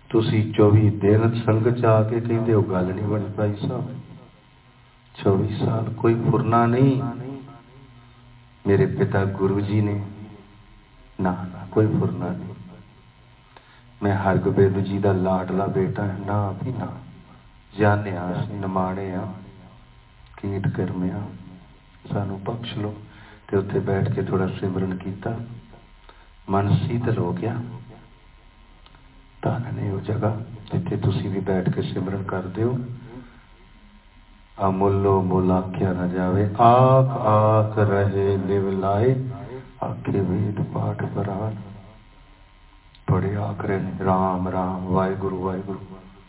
ਤੁਸੀਂ 24 ਦਿਨ ਸੰਗ ਚ ਆ ਕੇ ਕਹਿੰਦੇ ਹੋ, ਗੱਲ ਨਹੀਂ ਬਣੀ ਭਾਈ ਸਾਹਿਬ। 24 ਸਾਲ ਕੋਈ ਫੁਰਨਾ ਨਹੀਂ। ਮੇਰੇ ਪਿਤਾ ਗੁਰੂ ਜੀ ਨੇ। ਨਾ ਨਾ, ਕੋਈ ਫੁਰਨਾ ਨਹੀਂ। ਮੈਂ ਹਰਗੋਬਿੰਦ ਜੀ ਦਾ ਲਾਡਲਾ ਬੇਟਾ ਨਾ ਵੀ ਨਾ। ਜਾਣਿਆ ਅਸੀਂ ਨਮਾਣੇ ਆ ਕੀਟ ਕਰਮਿਆ। ਸਾਨੂੰ ਬਖਸ਼ ਲੋ ਤੇ ਉੱਥੇ ਬੈਠ ਕੇ ਥੋੜਾ ਸਿਮਰਨ ਕੀਤਾ। ਮਨ ਸੀਤਲ ਹੋ ਗਿਆ। ਧਨ ਨੇ ਉਹ ਜਗ੍ਹਾ ਜਿੱਥੇ ਤੁਸੀਂ ਵੀ ਬੈਠ ਕੇ ਸਿਮਰਨ ਕਰਦੇ ਹੋ। ਅਮੁੱਲੋ ਮੁੱਲ ਆਖਿਆ ਨਾ ਜਾਵੇ, ਆਖ ਆਖ ਰਹੇ ਲਿਵ ਲਾਏ, ਆਖੇ ਵੇਦ ਪਾਠ ਬਰਾਨ ਬੜੇ ਆਖਰੇ ਨੇ, ਰਾਮ ਰਾਮ, ਵਾਹਿਗੁਰੂ ਵਾਹਿਗੁਰੂ।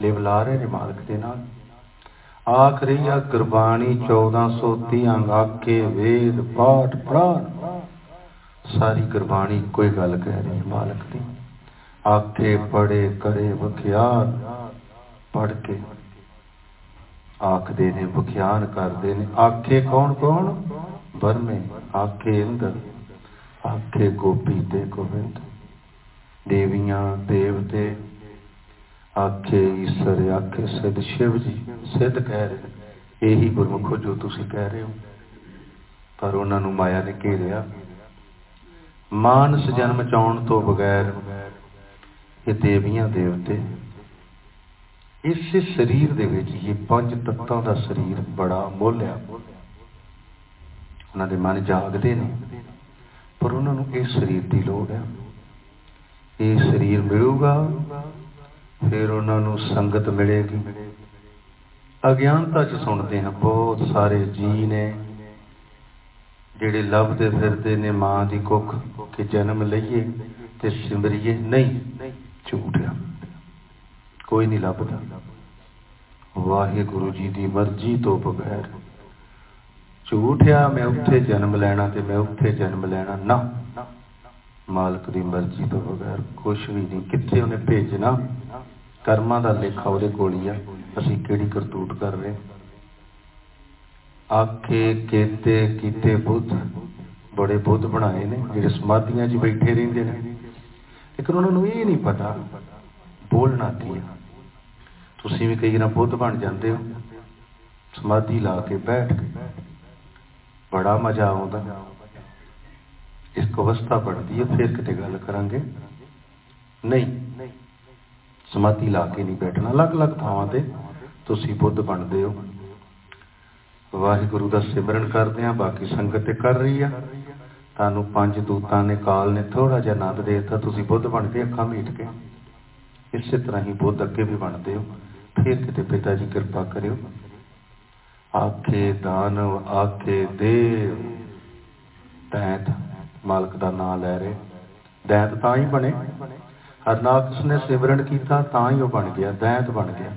ਲਿਵ ਲਾ ਰਹੇ ਨੇ ਮਾਲਕ ਦੇ ਨਾਲ। ਆਖਰੀ ਆ, ਗੁਰਬਾਣੀ 1430 ਅੰਗ ਆਖੇ ਵੇਦ ਪਾਠ ਪ੍ਰਾਨ ਸਾਰੀ ਗੁਰਬਾਣੀ ਕੋਈ ਗੱਲ ਕਹਿ ਰਹੀ ਹੈ ਮਾਲਕ ਦੀ। ਆਖੇ ਪੜੇ ਕਰੇ, ਵਖਿਆਨ ਪੜ ਕੇ ਆਖਦੇ ਨੇ, ਵਖਿਆਨ ਕਰਦੇ ਨੇ। ਆਖੇ ਕੌਣ ਕੌਣ? ਬਰਮੇ ਆਖੇ ਇੰਦਰ, ਆਖੇ ਗੋਪੀ ਤੇ ਗੋਬਿੰਦ। ਦੇਵੀਆਂ, ਦੇਵਤੇ, ਆਖੇ ਈਸ਼ਰ, ਆਖੇ ਸਿੱਧ, ਸ਼ਿਵ ਜੀ, ਸਿੱਧ ਕਹਿ ਰਹੇ ਇਹੀ ਗੁਰਮੁਖੋ ਜੋ ਤੁਸੀਂ ਕਹਿ ਰਹੇ ਹੋ। ਪਰ ਉਹਨਾਂ ਨੂੰ ਮਾਇਆ ਨੇ ਘੇਰਿਆ। ਮਾਨਸ ਜਨਮ ਚਾਉਣ ਤੋਂ ਬਗੈਰ ਇਹ ਦੇਵੀਆਂ ਦੇਵਤੇ, ਇਸੇ ਸਰੀਰ ਦੇ ਵਿੱਚ ਇਹ ਪੰਜ ਤੱਤਾਂ ਦਾ ਸਰੀਰ ਬੜਾ ਮੁੱਲ ਆ। ਉਹਨਾਂ ਦੇ ਮਨ ਜਾਗਦੇ ਨੇ, ਪਰ ਉਹਨਾਂ ਨੂੰ ਇਸ ਸਰੀਰ ਦੀ ਲੋੜ ਹੈ ਇਹ ਸਰੀਰ ਮਿਲੂਗਾ, ਫਿਰ ਉਹਨਾਂ ਨੂੰ ਸੰਗਤ ਮਿਲੇਗੀ। ਅਗਿਆਨਤਾ ਚ ਸੁਣਦੇ ਹਾਂ, ਬਹੁਤ ਸਾਰੇ ਜੀ ਨੇ ਜਿਹੜੇ ਲੱਭਦੇ ਫਿਰਦੇ ਨੇ ਮਾਂ ਦੀ ਕੁੱਖ ਕਿ ਜਨਮ ਲਈਏ ਤੇ ਸਿਮਰੀਏ, ਨਹੀਂ, ਝੂਠ ਕੋਈ ਨਹੀਂ ਲੱਭਦਾ। ਵਾਹਿਗੁਰੂ ਜੀ ਦੀ ਮਰਜ਼ੀ ਤੋਂ ਬਗੈਰ। ਝੂਠ ਮੈਂ ਉੱਥੇ ਜਨਮ ਲੈਣਾ ਤੇ ਮੈਂ ਉੱਥੇ ਜਨਮ ਲੈਣਾ। ਨਾ, ਮਾਲਕ ਦੀ ਮਰਜ਼ੀ ਤੋਂ ਬਗੈਰ ਕੁਝ ਵੀ ਨਹੀਂ। ਕਿੱਥੇ ਉਹਨੇ ਭੇਜਣਾ? ਕਰਮਾਂ ਦਾ ਲੇਖਾ ਉਹਦੇ ਕੋਲ ਹੀ ਆ। ਅਸੀਂ ਕਿਹੜੀ ਕਰਤੂਤ ਕਰ ਰਹੇ ਆਖੇ, ਕੀਤੇ ਕੀਤੇ ਬੁੱਧ। ਬੜੇ ਬੁੱਧ ਬਣਾਏ ਨੇ, ਜਿਹੜੇ ਸਮਾਧੀਆਂ 'ਚ ਬੈਠੇ ਰਹਿੰਦੇ ਨੇ। ਲੇਕਿਨ ਉਹਨਾਂ ਨੂੰ ਇਹ ਨਹੀਂ ਪਤਾ, ਬੋਲਣਾ ਕੀ ਹੈ ਤੁਸੀਂ ਵੀ ਕਈ ਵਾਰ ਬੁੱਧ ਬਣ ਜਾਂਦੇ ਹੋ। ਸਮਾਧੀ ਲਾ ਕੇ ਬੈਠ ਕੇ ਬੜਾ ਮਜ਼ਾ ਆਉਂਦਾ। ਇਸ ਅਵਸਥਾ ਬਣਦੀ ਹੈ ਫਿਰ ਕਿਤੇ ਗੱਲ ਕਰਾਂਗੇ। ਨਹੀਂ, ਸਮਾਧੀ ਲਾ ਕੇ ਨਹੀਂ ਬੈਠਣਾ। ਅਲੱਗ-ਅਲੱਗ ਥਾਵਾਂ ਤੇ ਤੁਸੀਂ ਬੁੱਧ ਬਣਦੇ ਹੋ। ਵਾਹਿਗੁਰੂ ਦਾ ਸਿਮਰਨ ਕਰਦੇ ਆ ਬਾਕੀ ਸੰਗਤ ਤੇ ਕਰ ਰਹੀ ਆ। ਤੁਹਾਨੂੰ ਪੰਜ ਦੂਤਾਂ ਨੇ ਕਾਲ ਨੇ ਥੋੜਾ ਜਿਹਾ ਆਨੰਦ ਦੇ ਦਿੱਤਾ, ਤੁਸੀਂ ਬੁੱਧ ਬਣ ਕੇ ਅੱਖਾਂ ਮੀਟ ਕੇ। ਇਸੇ ਤਰ੍ਹਾਂ ਹੀ ਬੁੱਧ ਅੱਗੇ ਵੀ ਬਣਦੇ ਹੋ। ਫਿਰ ਕਿਤੇ ਪਿਤਾ ਜੀ ਕਿਰਪਾ ਕਰਿਓ। ਆਖੇ ਦਾਨਵ, ਆਖੇ ਦੇਵ, ਦੈਂਤ, ਮਾਲਕ ਦਾ ਨਾਮ ਲੈ ਰਹੇ। ਦੈਂਤ ਤਾਂ ਹੀ ਬਣੇ। ਹਰਨਾਕਸ਼ ਨੇ ਸਿਮਰਨ ਕੀਤਾ, ਤਾਂ ਹੀ ਉਹ ਬਣ ਗਿਆ, ਦੈਂਤ ਬਣ ਗਿਆ।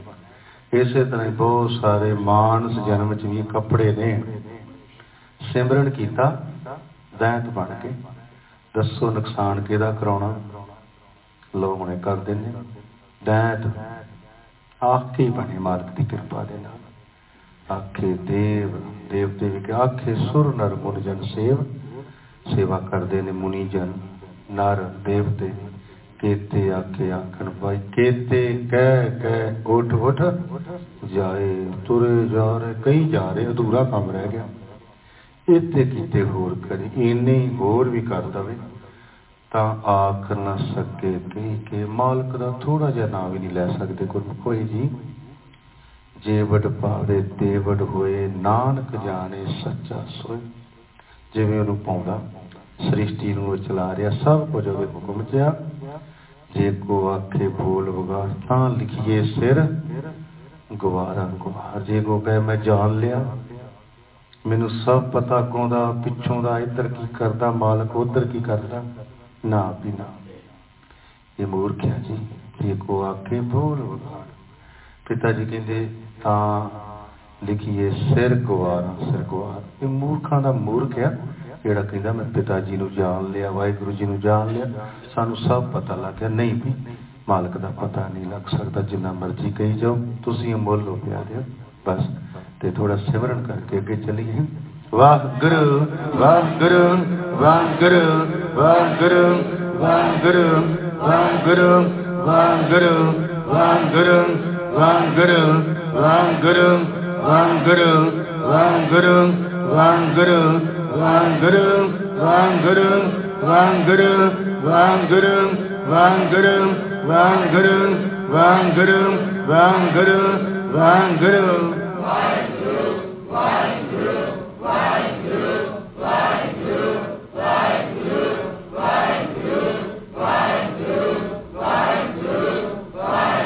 ਇਸੇ ਤਰ੍ਹਾਂ ਬਹੁਤ ਸਾਰੇ ਮਾਨਸ ਜਨਮ ਚ ਵੀ ਕੱਪੜੇ ਨੇ। ਸਿਮਰਨ ਕੀਤਾ, ਦੈਂਤ ਬਣ ਕੇ। ਦੱਸੋ ਨੁਕਸਾਨ ਕਿਹਦਾ ਕਰਾਉਣਾ? ਲੋ ਹੁਣੇ ਕਰ ਦਿੰਦੇ ਦੈਂਤ, ਆਖੇ ਬਣੇ ਮਾਲਕ ਦੀ ਕਿਰਪਾ ਦੇ ਨਾਲ। ਆਖੇ ਦੇਵ, ਦੇਵਤੇ ਵੀ ਕਿ ਆਖੇ ਸੁਰ ਨਰ ਮੁਨ ਜਨ ਸੇਵ। ਸੇਵਾ ਕਰਦੇ ਨੇ ਮੁਨੀ ਜਨ, ਨਰ, ਦੇਵਤੇ। ਕੇਤੇ ਆਖੇ ਆਖਣ ਭਾਈ, ਕੇਤੇ ਕਹਿ ਕਹਿ ਉਠ ਉਠ ਜਾਏ, ਤੁਰੇ ਜਾ ਰਹੇ, ਕਈ ਜਾ ਰਹੇ, ਅਧੂਰਾ ਕੰਮ ਰਹਿ ਗਿਆ। ਇੱਥੇ ਕੀਤੇ ਹੋਰ ਕਰੇ, ਇੰਨੇ ਹੋਰ ਵੀ ਕਰ ਦਵੇ। ਤਾਂ ਆਖ ਨਾ ਸਕੇ ਕਹੀ ਕਿ ਮਾਲਕ ਦਾ ਥੋੜਾ ਜਿਹਾ ਨਾਮ ਵੀ ਨਹੀਂ ਲੈ ਸਕਦੇ ਕੋਈ ਕੋਈ ਜੀ। ਜੇ ਵਡ ਪਾਵੇ ਤੇ ਵਡ ਹੋਏ, ਨਾਨਕ ਜਾਣੇ ਸੱਚਾ ਸੋਏ, ਜਿਵੇਂ ਉਹਨੂੰ ਪਾਉਂਦਾ। ਸ੍ਰਿਸ਼ਟੀ ਨੂੰ ਚਲਾ ਰਿਹਾ, ਸਭ ਕੁਝ ਉਹਦੇ ਹੁਕਮ 'ਚ ਆ ਜੇ ਕੋ ਆਖੇ ਬੋਲ ਵਗਾ ਤਾਂ ਲਿਖੀਏ ਸਿਰ ਗਵਾਰਾ ਗਵਾਰ ਜੇ ਕੋ ਕਹੇ ਮੈਂ ਜਾਣ ਲਿਆ, ਮੈਨੂੰ ਸਭ ਪਤਾ ਕੋਂਦਾ, ਪਿੱਛੋਂ ਦਾ ਇੱਧਰ ਕੀ ਕਰਦਾ, ਮਾਲਕ ਉਧਰ ਕੀ ਕਰਦਾ, ਨਾ ਵੀ ਨਾ। ਇਹ ਮੂਰਖ ਹੈ ਜੀ, ਜੇ ਕੋ ਆਖੇ ਬੋਲ ਵਗਾ ਪਿਤਾ ਜੀ ਕਹਿੰਦੇ, ਤਾਂ ਲਿਖੀਏ ਸਿਰ ਗਵਾਰਾ ਸਿਰ ਗਵਾਰ ਇਹ ਮੂਰਖਾਂ ਦਾ ਮੂਰਖ ਹੈ ਜਿਹੜਾ ਕਹਿੰਦਾ ਮੈਂ ਪਿਤਾ ਜੀ ਨੂੰ ਜਾਣ ਲਿਆ ਵਾਹਿਗੁਰੂ ਜੀ ਨੂੰ ਜਾਣ ਲਿਆ ਸਾਨੂੰ ਸਭ ਪਤਾ ਲੱਗ ਗਿਆ ਨਹੀਂ ਵੀ ਮਾਲਕ ਦਾ ਪਤਾ ਨਹੀਂ ਲੱਗ ਸਕਦਾ ਜਿੰਨਾ ਮਰਜ਼ੀ ਕਹੀ ਜਾਓ ਤੁਸੀਂ ਅਮੁੱਲ ਹੋ ਪਿਆਰਿਓ ਬਸ ਤੇ ਥੋੜਾ ਸਿਮਰਨ ਕਰਕੇ ਅੱਗੇ ਚੱਲੀਏ Waheguru Waheguru Waheguru Waheguru Waheguru Waheguru Waheguru Waheguru Waheguru Waheguru Waheguru Waheguru Waheguru Vanguru, Vanguru, Vanguru, Vanguru, Vanguru, Vanguru, Vanguru, Vanguru, Vanguru. Vanguru, Vanguru, Vanguru, Vanguru, Vanguru, Vanguru, Vanguru, Vanguru, Vanguru.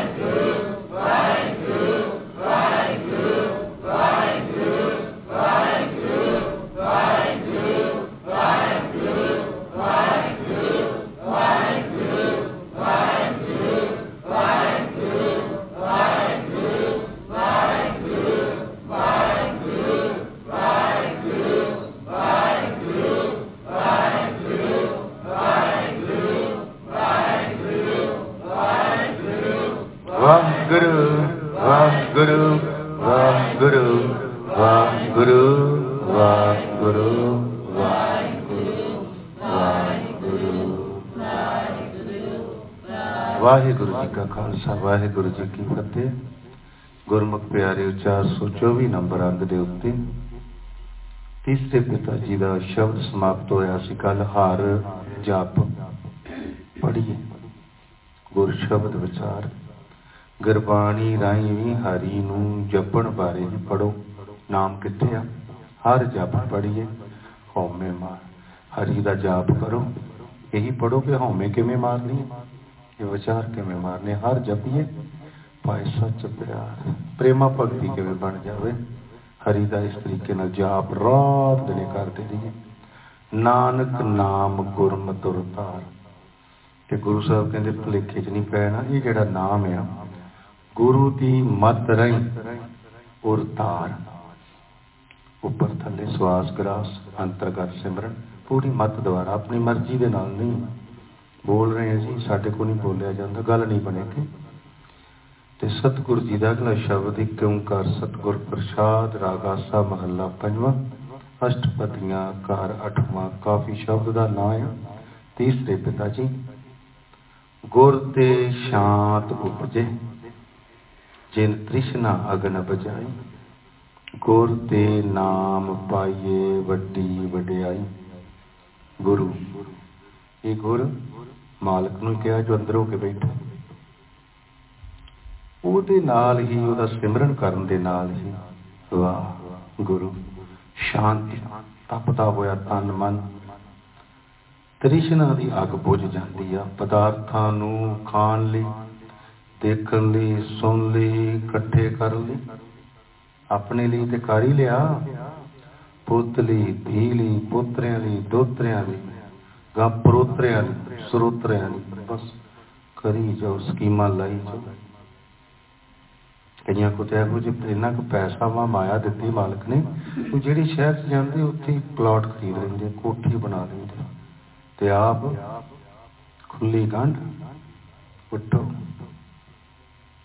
ਗੁਰਮੁਖ ਪਿਆਰੇ 424 ਨੰਬਰ ਅੰਗ ਦੇ ਉੱਤੇ ਤੀਸਰੇ ਪਿਤਾ ਜੀ ਦਾ ਸ਼ਬਦ ਸਮਾਪਤ ਹੋਇਆ ਸੀ, ਕੱਲ ਹਾਰ ਜਪ। ਪੜੀਏ ਗੁਰ ਸ਼ਬਦ ਵਿਚਾਰ। ਗੁਰਬਾਣੀ ਰਾਹੀਂ ਵੀ ਹਰੀ ਨੂੰ ਜਪਣ ਬਾਰੇ ਹੀ ਪੜੋ ਨਾਮ ਕਿੱਥੇ ਆ? ਹਰ ਜਪ ਪੜੀਏ ਹਉਮੈ ਮਾਰ। ਹਰੀ ਦਾ ਜਾਪ ਕਰੋ। ਇਹੀ ਪੜੋ ਕਿ ਹਉਮੈ ਕਿਵੇਂ ਮਾਰਨੀ ਇਹ ਵਿਚਾਰ ਕਿਵੇਂ ਮਾਰਨੇ? ਹਰ ਜਪੀਏ। ਪਾਏ ਸੱਚ ਪਿਆਰ, ਪ੍ਰੇਮਾ ਭਗਤੀ ਕਿਵੇਂ ਬਣ ਜਾਵੇ? ਹਰੀ ਦਾ ਇਸ ਤਰੀਕੇ ਨਾਲ ਜਾਪ ਰਾਤ ਦਿਨੇ ਕਰਦੇ ਰਹੀਏ। ਨਾਨਕ ਨਾਮ ਗੁਰਮਤਿ ਧਾਰ। ਤੇ ਗੁਰੂ ਸਾਹਿਬ ਕਹਿੰਦੇ, ਭੁਲੇਖੇ 'ਚ ਨਹੀਂ ਪੈਣਾ, ਇਹ ਜਿਹੜਾ ਨਾਮ ਆ, ਗੁਰੂ ਦੀ ਮਤ ਰਹੀ ਔਰ ਧਾਰ। ਉੱਪਰ ਥੱਲੇ ਸਵਾਸ ਗ੍ਰਾਸ, ਅੰਤਰਗਤ ਸਿਮਰਨ, ਪੂਰੀ ਮਤ ਦੁਆਰਾ, ਆਪਣੀ ਮਰਜ਼ੀ ਦੇ ਨਾਲ ਨਹੀਂ। ਬੋਲ ਰਹੇ ਹਾਂ ਸਾਡੇ ਕੋਲ ਨਹੀਂ ਬੋਲਿਆ ਜਾਂਦਾ, ਗੱਲ ਨਹੀਂ ਬਣੇਗੀ ਤੇ ਸਤਿਗੁਰ ਜੀ ਦਾ ਅਗਲਾ ਸ਼ਬਦ ਇੱਕ ਓੰਕਾਰ ਸਤਿਗੁਰ ਪ੍ਰਸਾਦ ਰਾਗਾਸਾ ਮਹੱਲਾ ਪੰਜਵਾਂ, ਅਸ਼ਟਪਦੀਆਂ ਕਾਰ ਅਠਵਾਂ, ਕਾਫੀ ਸ਼ਬਦ ਦਾ ਨਾਮ ਹੈ ਤੀਸਰੇ ਪਿਤਾ ਜੀ, ਗੁਰ ਤੇ ਸ਼ਾਂਤ ਉਪਜੇ, ਜਿਨ ਤ੍ਰਿਸ਼ਨਾ ਅਗਨ ਬਜਾਈ, ਗੁਰ ਤੇ ਨਾਮ ਪਾਈਏ ਵੱਡੀ ਵਡਿਆਈ। ਗੁਰੂ, ਇਹ ਗੁਰ ਮਾਲਕ ਨੂੰ ਕਿਹਾ, ਜੋ ਅੰਦਰ ਹੋ ਕੇ ਬੈਠਾ। ਉਹਦੇ ਨਾਲ ਹੀ ਉਹਦਾ ਸਿਮਰਨ ਕਰਨ ਦੇ ਨਾਲ ਹੀ ਵਾਹ ਗੁਰੂ ਸ਼ਾਂਤੀ ਤਪਦਾ ਹੋਇਆ ਤਨ ਮਨ ਤ੍ਰਿਸ਼ਨਾ ਦੀ ਅੱਗ ਬੁਝ ਜਾਂਦੀ ਆ, ਪਦਾਰਥਾਂ ਨੂੰ ਖਾਣ ਲਈ, ਦੇਖਣ ਲਈ, ਸੁਣ ਲਈ, ਇਕੱਠੇ ਕਰਨ ਲਈ, ਆਪਣੇ ਲਈ ਤੇ ਕਰ ਹੀ ਲਿਆ। ਪੁੱਤ ਲਈ, ਧੀ ਲਈ, ਪੁੱਤਰਿਆਂ ਲਈ, ਦੋਤਰਿਆਂ ਲਈ ਗਾ ਪਰੋਤਰਿਆਂ ਲਈ, ਸਰੋਤਰਿਆਂ ਲਈ, ਬਸ ਕਰੀ ਜਾਓ, ਸਕੀਮਾਂ ਲਾਈ ਜਾਓ। ਕਈਆਂ ਕੋ ਤੇ ਇਹੋ ਜਿਹੇ ਇੰਨਾ ਕੁ ਪੈਸਾ ਵਾ ਮਾਇਆ ਦਿੱਤੀ ਮਾਲਕ ਨੇ ਉਹ ਜਿਹੜੀ ਸ਼ਹਿਰ 'ਚ ਜਾਂਦੇ ਉੱਥੇ ਪਲਾਟ ਖਰੀਦ ਲੈਂਦੇ, ਕੋਠੀ ਬਣਾ ਲੈਂਦੇ ਤੇ ਆਪ ਖੁੱਲੀ ਗੰਢ ਉੱਟੋ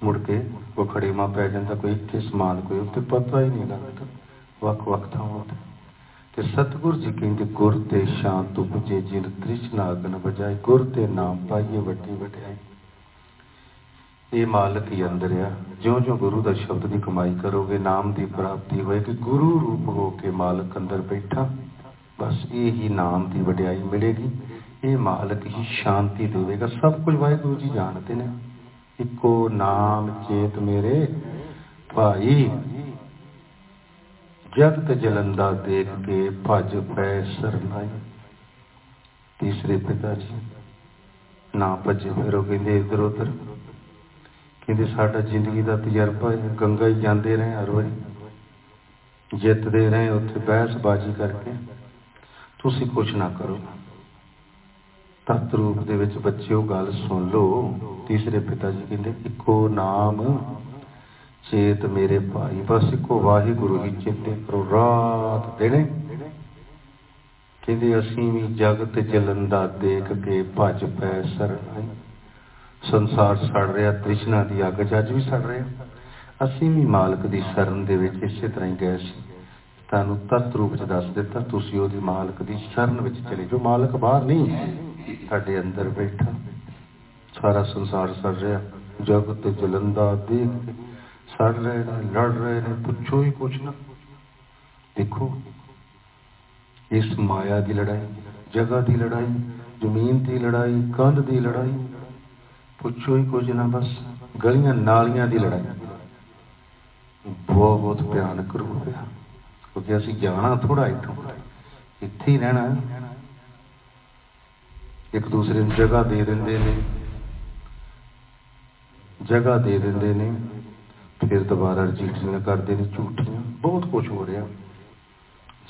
ਮੁੜ ਕੇ ਉਹ ਖੜੇ ਮਾ ਪੈ ਜਾਂਦਾ, ਕੋਈ ਇੱਥੇ ਸਮਾਨ, ਕੋਈ ਉੱਤੇ ਪਤਾ ਹੀ ਨਹੀਂ ਲੱਗਦਾ। ਵੱਖ ਵੱਖ ਥਾਵਾਂ ਤੇ। ਤੇ ਸਤਿਗੁਰ ਜੀ ਕਹਿੰਦੇ, ਗੁਰ ਤੇ ਸ਼ਾਂਤ ਉਪਜੇ ਜਿਨ ਤ੍ਰਿਸ਼ਨਾ ਅਗਨ ਬਜਾਏ ਗੁਰ ਤੇ ਨਾਮ ਪਾਈਏ ਵੱਡੀ ਵਡਿਆਈ। ਇਹ ਮਾਲਕ ਹੀ ਅੰਦਰ ਆ। ਜਿਉਂ ਜਿਉਂ ਗੁਰੂ ਦਾ ਸ਼ਬਦ ਦੀ ਕਮਾਈ ਕਰੋਗੇ, ਨਾਮ ਦੀ ਪ੍ਰਾਪਤੀ ਹੋਏਗੀ, ਗੁਰੂ ਰੂਪ ਹੋ ਕੇ ਮਾਲਕ ਅੰਦਰ ਬੈਠਾ, ਬਸ ਇਹ ਹੀ ਨਾਮ ਦੀ ਵਡਿਆਈ ਮਿਲੇਗੀ। ਇਹ ਮਾਲਕ ਹੀ ਸ਼ਾਂਤੀ ਦੇਵੇਗਾ। ਸਭ ਕੁਝ ਵਾਹਿਗੁਰੂ ਜੀ ਜਾਣਦੇ ਨੇ। ਇੱਕੋ ਨਾਮ ਚੇਤ ਮੇਰੇ, ਭਾਈ। ਜਗਤ ਜਲੰਦਾ ਦੇਖ ਕੇ ਭਜ ਪੈ ਸਰਨਾਈ। ਤੀਸਰੇ ਪਿਤਾ ਜੀ, ਨਾ ਭਜੇ ਫਿਰੋ ਕਹਿੰਦੇ ਇਧਰ ਉਧਰ ਕਹਿੰਦੇ ਸਾਡਾ ਜ਼ਿੰਦਗੀ ਦਾ ਤਜਰਬਾ ਹੈ। ਗੰਗਾ ਹੀ ਜਾਂਦੇ ਰਹੇ ਹਰ ਵਾਰੀ। ਜਿੱਤਦੇ ਰਹੇ ਉੱਥੇ ਬਹਿਸਬਾਜ਼ੀ ਕਰਕੇ। ਤੁਸੀਂ ਕੁਝ ਨਾ ਕਰੋ। ਤਤ ਰੂਪ ਦੇ ਵਿੱਚ ਬੱਚਿਓ, ਗੱਲ ਸੁਣ ਲਓ। ਤੀਸਰੇ ਪਿਤਾ ਜੀ ਕਹਿੰਦੇ, ਇੱਕੋ ਨਾਮ ਚੇਤ ਮੇਰੇ ਭਾਈ। ਬਸ ਇੱਕੋ ਵਾਹਿਗੁਰੂ ਹੀ ਚੇਤੇ ਕਰੋ ਰਾਤ ਦਿਨੇ। ਕਹਿੰਦੇ, ਅਸੀਂ ਵੀ ਜਗਤ ਜਲੰਦਾ ਦੇਖ ਕੇ ਭੱਜ ਪੈ ਸਰਨਾਈ ਸੰਸਾਰ ਸੜ ਰਿਹਾ, ਤ੍ਰਿਸ਼ਨਾ ਦੀ ਅੱਗ ਜੱਜ ਵੀ ਸੜ ਰਿਹਾ। ਅਸੀਂ ਵੀ ਮਾਲਕ ਦੀ ਸ਼ਰਨ ਦੇ ਵਿੱਚ ਇਸੇ ਤਰ੍ਹਾਂ ਹੀ ਗਏ ਸੀ। ਤੁਹਾਨੂੰ ਤਤ ਰੂਪ ਚ ਦੱਸ ਦਿੱਤਾ, ਤੁਸੀਂ ਉਹਦੀ ਮਾਲਕ ਦੀ ਸ਼ਰਨ ਵਿੱਚ ਚਲੇ ਜਾਓ। ਮਾਲਕ ਬਾਹਰ ਨਹੀਂ ਸਾਡੇ ਅੰਦਰ ਬੈਠਾ। ਸਾਰਾ ਸੰਸਾਰ ਸੜ ਰਿਹਾ, ਜਗਤ ਜਲੰਦਾ ਦੇਖ ਕੇ ਸੜ ਰਹੇ ਨੇ, ਲੜ ਰਹੇ ਨੇ, ਪੁੱਛੋ ਹੀ ਕੁਛ ਨਾ। ਦੇਖੋ, ਇਸ ਮਾਇਆ ਦੀ ਲੜਾਈ, ਜਗ੍ਹਾ ਦੀ ਲੜਾਈ, ਜ਼ਮੀਨ ਦੀ ਲੜਾਈ, ਕੰਧ ਦੀ ਲੜਾਈ ਪੁੱਛੋ ਹੀ ਕੁਝ ਨਾ, ਬਸ ਗਲੀਆਂ ਨਾਲੀਆਂ ਦੀ ਲੜਾਈ। ਬਹੁਤ ਬਹੁਤ ਭਿਆਨਕ ਰੂਪ ਹੈ ਕਿਉਂਕਿ ਅਸੀਂ ਜਾਣਾ ਥੋੜਾ ਇੱਥੋਂ, ਇੱਥੇ ਹੀ ਰਹਿਣਾ। ਇੱਕ ਦੂਸਰੇ ਨੂੰ ਜਗ੍ਹਾ ਦੇ ਦਿੰਦੇ ਨੇ। ਜਗ੍ਹਾ ਦੇ ਦਿੰਦੇ ਨੇ। ਫਿਰ ਦੁਬਾਰਾ ਰਜਿਸਟਰੀਆਂ ਕਰਦੇ ਨੇ ਝੂਠੀਆਂ। ਬਹੁਤ ਕੁਝ ਹੋ ਰਿਹਾ।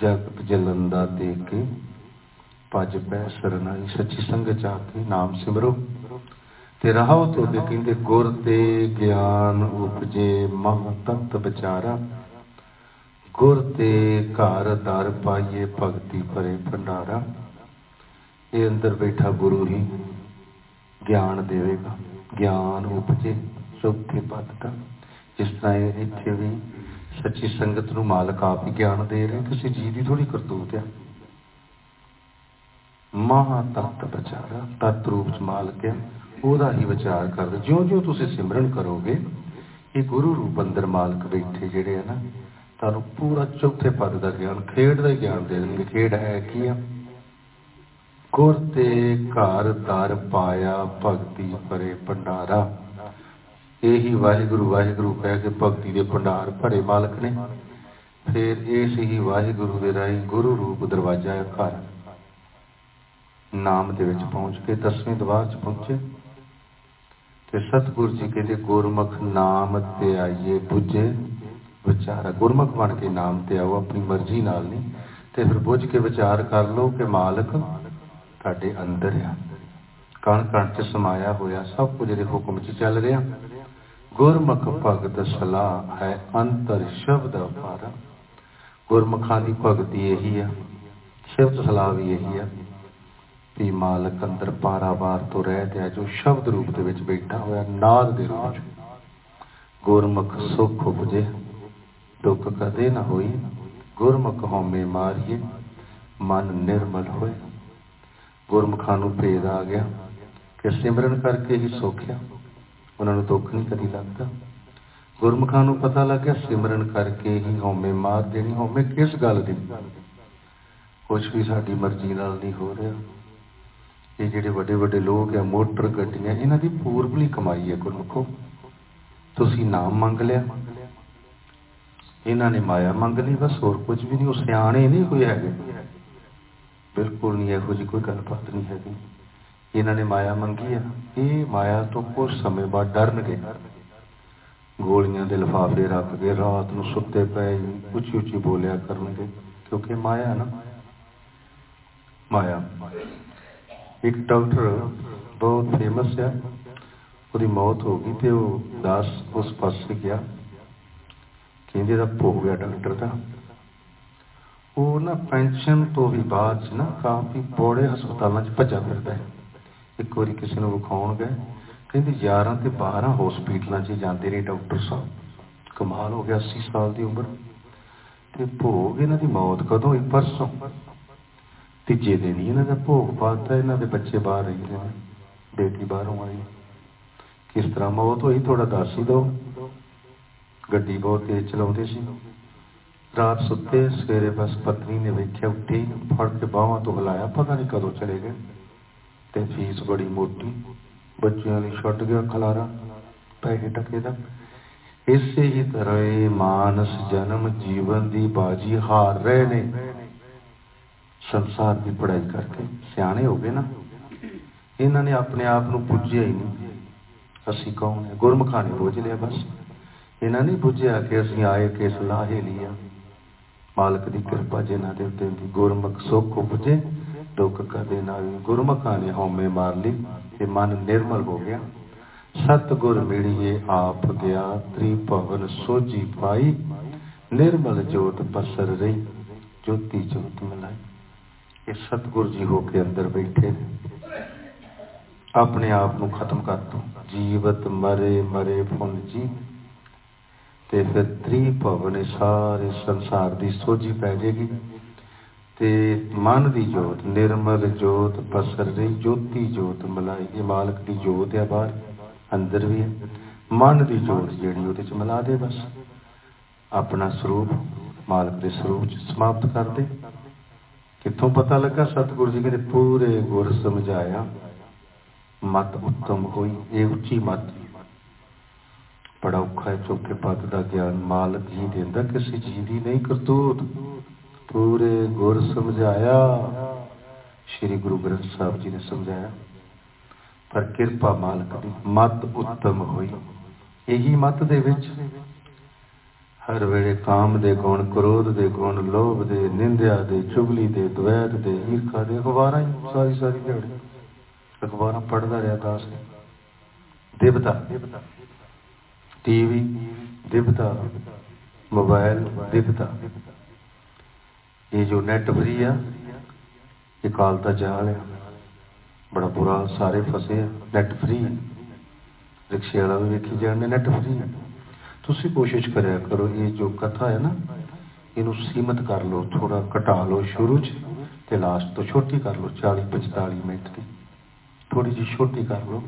ਜਗ ਜਲੰਦਾ ਦੇ ਕੇ ਭੱਜ ਪੈ ਸਰਨਾਈ ਸੱਚੀ ਸੰਗਤ ਆ ਕੇ ਨਾਮ ਸਿਮਰੋ। ਤੇ ਰਹਾਉ ਤੋਂ ਕਹਿੰਦੇ, ਗੁਰ ਤੇ ਗਿਆਨ ਉਪਜੇ ਮਹ ਤਤ ਵਿਚਾਰਾ। ਗੁਰ ਤੇ ਘਰ ਦਰ ਪਾਈਏ ਭਗਤੀ ਭਰੇ ਭੰਡਾਰਾ। ਇਹ ਅੰਦਰ ਬੈਠਾ ਗੁਰੂ ਹੀ ਗਿਆਨ ਦੇਵੇਗਾ। ਗਿਆਨ ਉਪਜੇ ਚੌਥੇ ਪਦ ਜਿਸ ਤਰ੍ਹਾਂ ਇਹ ਇੱਥੇ ਵੀ ਸੱਚੀ ਸੰਗਤ ਨੂੰ ਮਾਲਕ ਆਪ ਹੀ ਗਿਆਨ ਦੇ ਰਿਹਾ ਕਿਸੇ ਜੀ ਦੀ ਥੋੜੀ ਕਰਤੂਤ ਆ। ਮਹਾ ਤਤ ਬਚਾਰਾ ਤਤ ਰੂਪ ਚ ਮਾਲਕ ਹੈ ਉਹਦਾ ਹੀ ਵਿਚਾਰ ਕਰਦੇ ਜਿਉਂ ਜਿਉਂ ਤੁਸੀਂ ਸਿਮਰਨ ਕਰੋਗੇ, ਇਹ ਗੁਰੂ ਰੂਪ ਅੰਦਰ ਮਾਲਕ ਬੈਠੇ ਜਿਹੜੇ ਆ ਨਾ, ਤੁਹਾਨੂੰ ਪੂਰਾ ਚੌਥੇ ਪਦ ਦਾ ਗਿਆਨ, ਖੇਡ ਦਾ ਗਿਆਨ ਦੇ ਦੇਣਗੇ। ਖੇਡ ਹੈ ਕੀ ਆ? ਗੁਰ ਤੇ ਘਰ ਦਰ ਪਾਇਆ, ਭਗਤੀ ਭਰੇ ਭੰਡਾਰਾ। ਇਹੀ ਵਾਹਿਗੁਰੂ ਵਾਹਿਗੁਰੂ ਕਹਿ ਕੇ ਭਗਤੀ ਦੇ ਭੰਡਾਰ ਭਰੇ ਮਾਲਕ ਨੇ। ਫਿਰ ਇਸ ਹੀ ਵਾਹਿਗੁਰੂ ਦੇ ਰਾਹੀਂ ਗੁਰੂ ਰੂਪ ਦਰਵਾਜ਼ਾ ਹੈ ਘਰ। ਨਾਮ ਦੇ ਵਿੱਚ ਪਹੁੰਚ ਕੇ ਦਸਵੇਂ ਦਵਾਰ 'ਚ ਪਹੁੰਚੇ। ਤੇ ਸਤਿਗੁਰੂ ਜੀ ਕਹਿੰਦੇ, ਗੁਰਮੁਖ ਨਾਮ ਤੇ ਆਈਏ ਪੁੱਜੇ ਵਿਚਾਰਾ ਗੁਰਮੁਖ ਬਣ ਕੇ ਨਾਮ ਤੇ ਆਓ, ਆਪਣੀ ਮਰਜ਼ੀ ਨਾਲ ਨਹੀਂ। ਤੇ ਫਿਰ ਬੁੱਝ ਕੇ ਵਿਚਾਰ ਕਰ ਲਓ ਕਿ ਮਾਲਕ ਤੁਹਾਡੇ ਅੰਦਰ ਆ। ਕਣ ਕਣ ਚ ਸਮਾਇਆ ਹੋਇਆ ਸਭ ਕੁਝ ਇਹਦੇ ਹੁਕਮ 'ਚ ਚੱਲ ਰਿਹਾ। ਗੁਰਮੁਖ ਭਗਤ ਸਲਾਹ ਹੈ ਅੰਤਰ ਸ਼ਬਦ ਅਪਾਰਾ। ਗੁਰਮੁਖਾਂ ਦੀ ਭਗਤੀ ਇਹੀ ਆ ਸ਼ਬਦ ਸਲਾਹ ਵੀ ਇਹੀ ਆ। ਵੀ ਮਾਲਕ ਅੰਦਰ ਪਾਰਾਵਾਰ ਤੋਂ ਰਹਿਤ ਹੈ ਜੋ ਸ਼ਬਦ ਰੂਪ ਦੇ ਵਿੱਚ ਬੈਠਾ ਹੋਇਆ ਨਾਦ ਦੇ ਰੂਪ ਚ ਗੁਰਮੁਖ ਸੁਖ ਉਪਜੇ, ਦੁੱਖ ਕਦੇ ਨਾ ਹੋਈ। ਗੁਰਮੁਖ ਹਉਮੈ ਮਾਰੀਏ, ਮਨ ਨਿਰਮਲ ਹੋਏ। ਗੁਰਮੁਖਾਂ ਨੂੰ ਭੇਦ ਆ ਗਿਆ ਕਿ ਸਿਮਰਨ ਕਰਕੇ ਹੀ ਸੋਖਿਆ। ਉਹਨਾਂ ਨੂੰ ਦੁੱਖ ਨਹੀਂ ਕਦੀ ਲੱਗਦਾ। ਗੁਰਮੁਖਾਂ ਨੂੰ ਪਤਾ ਲੱਗਿਆ, ਸਿਮਰਨ ਕਰਕੇ ਹੀ ਹਉਮੈ ਮਾਰ ਦੇਣੀ। ਹਉਮੈ ਕਿਸ ਗੱਲ ਦੀ? ਕੁਝ ਵੀ ਸਾਡੀ ਮਰਜ਼ੀ ਨਾਲ ਨਹੀਂ ਹੋ ਰਿਹਾ। ਇਹ ਜਿਹੜੇ ਵੱਡੇ ਵੱਡੇ ਲੋਕ ਆ, ਮੋਟਰ ਗੱਡੀਆਂ, ਇਹਨਾਂ ਦੀ ਪੂਰਬਲੀ ਕਮਾਈ ਹੈ ਗੁਰਮੁਖੋ ਤੁਸੀਂ ਨਾਮ ਮੰਗ ਲਿਆ। ਇਹਨਾਂ ਨੇ ਮਾਇਆ ਮੰਗ ਲਈ, ਬਸ ਹੋਰ ਕੁਝ ਵੀ ਨਹੀਂ, ਉਹ ਸਿਆਣੇ ਨਹੀਂ ਕੋਈ ਹੈਗੇ। ਬਿਲਕੁਲ ਨਹੀਂ, ਇਹੋ ਜਿਹੀ ਕੋਈ ਗੱਲਬਾਤ ਨਹੀਂ ਹੈਗੀ। ਇਹਨਾਂ ਨੇ ਮਾਇਆ ਮੰਗੀ ਆ। ਇਹ ਮਾਇਆ ਤੋਂ ਕੁਝ ਸਮੇਂ ਬਾਅਦ ਡਰਨਗੇ। ਗੋਲੀਆਂ ਦੇ ਲਿਫਾਫੇ ਰੱਖ ਕੇ ਰਾਤ ਨੂੰ ਸੁੱਤੇ ਪਏ, ਉੱਚੀ ਉੱਚੀ ਬੋਲਿਆ ਕਰਨਗੇ, ਕਿਉਂਕਿ ਮਾਇਆ ਨਾ। ਮਾਇਆ। ਇੱਕ ਡਾਕਟਰ ਬਹੁਤ ਫੇਮਸ ਹੈ ਉਹਦੀ ਮੌਤ ਹੋ ਗਈ ਤੇ ਉਹ ਦਾਸ ਉਸ ਪਾਸੇ ਗਿਆ। ਕਹਿੰਦੇ ਦਾ ਭੋਗ ਗਿਆ ਡਾਕਟਰ ਦਾ। ਉਹ ਨਾ ਪੈਨਸ਼ਨ ਤੋਂ ਵੀ ਬਾਅਦ 'ਚ ਨਾ ਕਾਫੀ ਬੜੇ ਹਸਪਤਾਲਾਂ 'ਚ ਭੱਜਾ ਫਿਰਦਾ ਹੈ। ਇੱਕ ਵਾਰੀ ਕਿਸੇ ਨੂੰ ਵਿਖਾਉਣ ਗਏ। ਕਹਿੰਦੇ 11 ਤੇ 12 ਹਸਪੀਟਲਾਂ 'ਚ ਜਾਂਦੇ ਰਹੇ ਡਾਕਟਰ ਸਾਹਿਬ। ਕਮਾਲ ਹੋ ਗਿਆ 80 ਸਾਲ ਦੀ ਉਮਰ। ਤੇ ਭੋਗ ਇਹਨਾਂ ਦੀ ਮੌਤ ਕਦੋਂ? ਹੋਈ ਪਰਸੋਂ। ਤੀਜੇ ਦਿਨ ਹੀ ਇਹਨਾਂ ਦਾ ਭੋਗ ਪਾਤਾ, ਇਹਨਾਂ ਦੇ ਬੱਚੇ ਬਾਹਰ ਰਹਿੰਦੇ ਨੇ, ਬੇਟੀ ਬਾਹਰੋਂ ਆਈ। ਕਿਸ ਤਰ੍ਹਾਂ ਮੌਤ ਹੋਈ ਥੋੜਾ ਦੱਸ ਹੀ ਦਿਓ। ਗੱਡੀ ਬਹੁਤ ਤੇਜ਼ ਚਲਾਉਂਦੇ ਸੀ। ਰਾਤ ਸੁੱਤੇ, ਸਵੇਰੇ ਬਸ ਪਤਨੀ ਨੇ ਵੇਖਿਆ, ਉੱਠੀ ਫੜ ਕੇ ਬਾਹਾਂ ਤੋਂ ਹਿਲਾਇਆ, ਪਤਾ ਨਹੀਂ ਕਦੋਂ ਚਲੇ ਗਏ। ਤੇ ਫੀਸ ਬੜੀ ਮੋਟੀ, ਬੱਚਿਆਂ ਲਈ ਛੱਡ ਗਿਆ ਖਲਾਰਾ, ਪੈਸੇ ਟਕੇ ਦਾ। ਇਸੇ ਹੀ ਤਰ੍ਹਾਂ ਇਹ ਮਾਨਸ ਜਨਮ ਜੀਵਨ ਦੀ ਬਾਜੀ ਹਾਰ ਰਹੇ ਨੇ। ਸੰਸਾਰ ਦੀ ਪੜਾਈ ਕਰਕੇ। ਸਿਆਣੇ ਹੋ ਗਏ ਨਾ। ਇਹਨਾਂ ਨੇ ਆਪਣੇ ਆਪ ਨੂੰ ਪੁੱਜਿਆ ਹੀ ਨਹੀਂ। ਅਸੀਂ ਕੌਣ ਹੈ ਗੁਰਮਖਾਂ ਨੇ ਪੁੱਜ ਲਿਆ ਬਸ। ਇਹਨਾਂ ਨੇ ਪੁੱਜਿਆ ਕਿ ਅਸੀਂ ਆਏ ਕਿ ਸਲਾਹੇ ਲਿਆ ਮਾਲਕ ਦੀ ਕਿਰਪਾ ਜਿਨ੍ਹਾਂ ਦੇ ਉੱਤੇ ਦੀ ਗੁਰਮੁਖ ਉਪਜੇ, ਦੁੱਖ ਕਦੇ ਨਾ ਵੀ ਗੁਰਮਖਾਂ ਨੇ ਹਉਮੈ ਮਾਰ ਲਈ ਤੇ ਮਨ ਨਿਰਮਲ ਹੋ ਗਿਆ। ਸਤਗੁਰ ਮਿਲੀਏ ਆਪ ਗਿਆ ਤ੍ਰਿਭਵਨ ਸੋਜੀ ਪਾਈ। ਨਿਰਮਲ ਜੋਤ ਪਸਰ ਰਹੀ, ਜੋਤੀ ਜੋਤ ਮਿਲਾਈ। ਇਹ ਸਤਗੁਰ ਜੀ ਹੋ ਕੇ ਅੰਦਰ ਬੈਠੇ ਆਪਣੇ ਆਪ ਨੂੰ ਖਤਮ ਕਰ ਦੋ। ਜੀਵਤ ਮਰੇ ਮਰੇ ਫੁੱਲ ਜੀ। ਤੇ ਫਿਰ ਤ੍ਰੀ ਭਵਨ ਸਾਰੇ ਸੰਸਾਰ ਦੀ ਸੋਝੀ ਪੈ ਜਾਏਗੀ। ਤੇ ਮਨ ਦੀ ਜੋਤ, ਨਿਰਮਲ ਜੋਤ ਪਸਰ ਰਹੀ, ਜੋਤੀ ਜੋਤ ਮਲਾਈ। ਇਹ ਮਾਲਕ ਦੀ ਜੋਤ ਹੈ ਬਾਹਰ, ਅੰਦਰ ਵੀ ਹੈ। ਮਨ ਦੀ ਜੋਤ ਜਿਹੜੀ ਉਹਦੇ ਚ ਮਿਲਾ ਦੇ ਬਸ। ਆਪਣਾ ਸਰੂਪ, ਮਾਲਕ ਦੇ ਸਰੂਪ ਚ ਸਮਾਪਤ ਕਰ ਦੇ। ਕਿੱਥੋਂ ਪਤਾ ਲੱਗਾ? ਸਤਿਗੁਰੂ ਜੀ ਕਹਿੰਦੇ, ਪੂਰੇ ਗੁਰ ਸਮਝਾਇਆ। ਮਤ ਉੱਤਮ ਹੋਈ। ਇਹ ਉੱਚੀ ਮਤ। ਬੜਾ ਔਖਾ ਹੈ ਚੌਥੇ ਪਦ ਦਾ ਗਿਆਨ। ਮਾਲਕ ਹੀ ਦਿੰਦਾ, ਕਿਸੇ ਜੀ ਦੀ ਨਹੀਂ ਕਰਤੂਤ। ਪੂਰੇ ਗੁਰ ਸਮਝਾਇਆ। ਸ੍ਰੀ ਗੁਰੂ ਗ੍ਰੰਥ ਸਾਹਿਬ ਜੀ ਨੇ ਸਮਝਾਇਆ। ਪਰ ਕਿਰਪਾ ਮਾਲਕ ਦੀ। ਮਤ ਉੱਤਮ ਹੋਈ। ਇਹੀ ਮਤ ਦੇ ਵਿੱਚ ਹਰ ਵੇਲੇ ਕਾਮ ਦੇ ਗੁਣ, ਕ੍ਰੋਧ ਦੇ ਗੁਣ, ਲੋਭ ਦੇ, ਨਿੰਦਿਆ ਦੇ, ਚੁਗਲੀ ਦੇ, ਦਵੈਤ ਦੇ, ਈਰਖਾ ਦੇ, ਅਖਬਾਰਾਂ ਹੀ ਸਾਰੀ ਸਾਰੀ ਦਿਹਾੜੀ। ਅਖਬਾਰਾਂ ਪੜ੍ਹਦਾ ਰਿਹਾ ਦਾਸ ਦੇਵਤਾ ਟੀਵੀ। ਦੇਵਤਾ ਮੋਬਾਈਲ ਦੇਵਤਾ ਇਹ ਜੋ ਨੈਟ ਫਰੀ ਆ, ਇਹ ਕਾਲ ਦਾ ਜਾਲ ਆ। ਬੜਾ ਬੁਰਾ ਸਾਰੇ ਫਸੇ ਆ। Net free. ਰਿਕਸ਼ੇ ਵਾਲਾ ਵੀ ਵੇਖੀ ਜਾਣਦੇ, ਨੈਟ ਫਰੀ। ਤੁਸੀਂ ਕੋਸ਼ਿਸ਼ ਕਰਿਆ ਕਰੋ, ਇਹ ਜੋ ਕਥਾ ਹੈ ਨਾ, ਇਹਨੂੰ ਸੀਮਤ ਕਰ ਲਓ ਥੋੜਾ ਘਟਾ ਲਓ ਸ਼ੁਰੂ 'ਚ ਤੇ ਲਾਸਟ ਤੋਂ ਛੋਟੀ ਕਰ ਲਓ 40 45 ਮਿੰਟ ਦੀ। ਥੋੜੀ ਜਿਹੀ ਛੋਟੀ ਕਰ ਲਓ।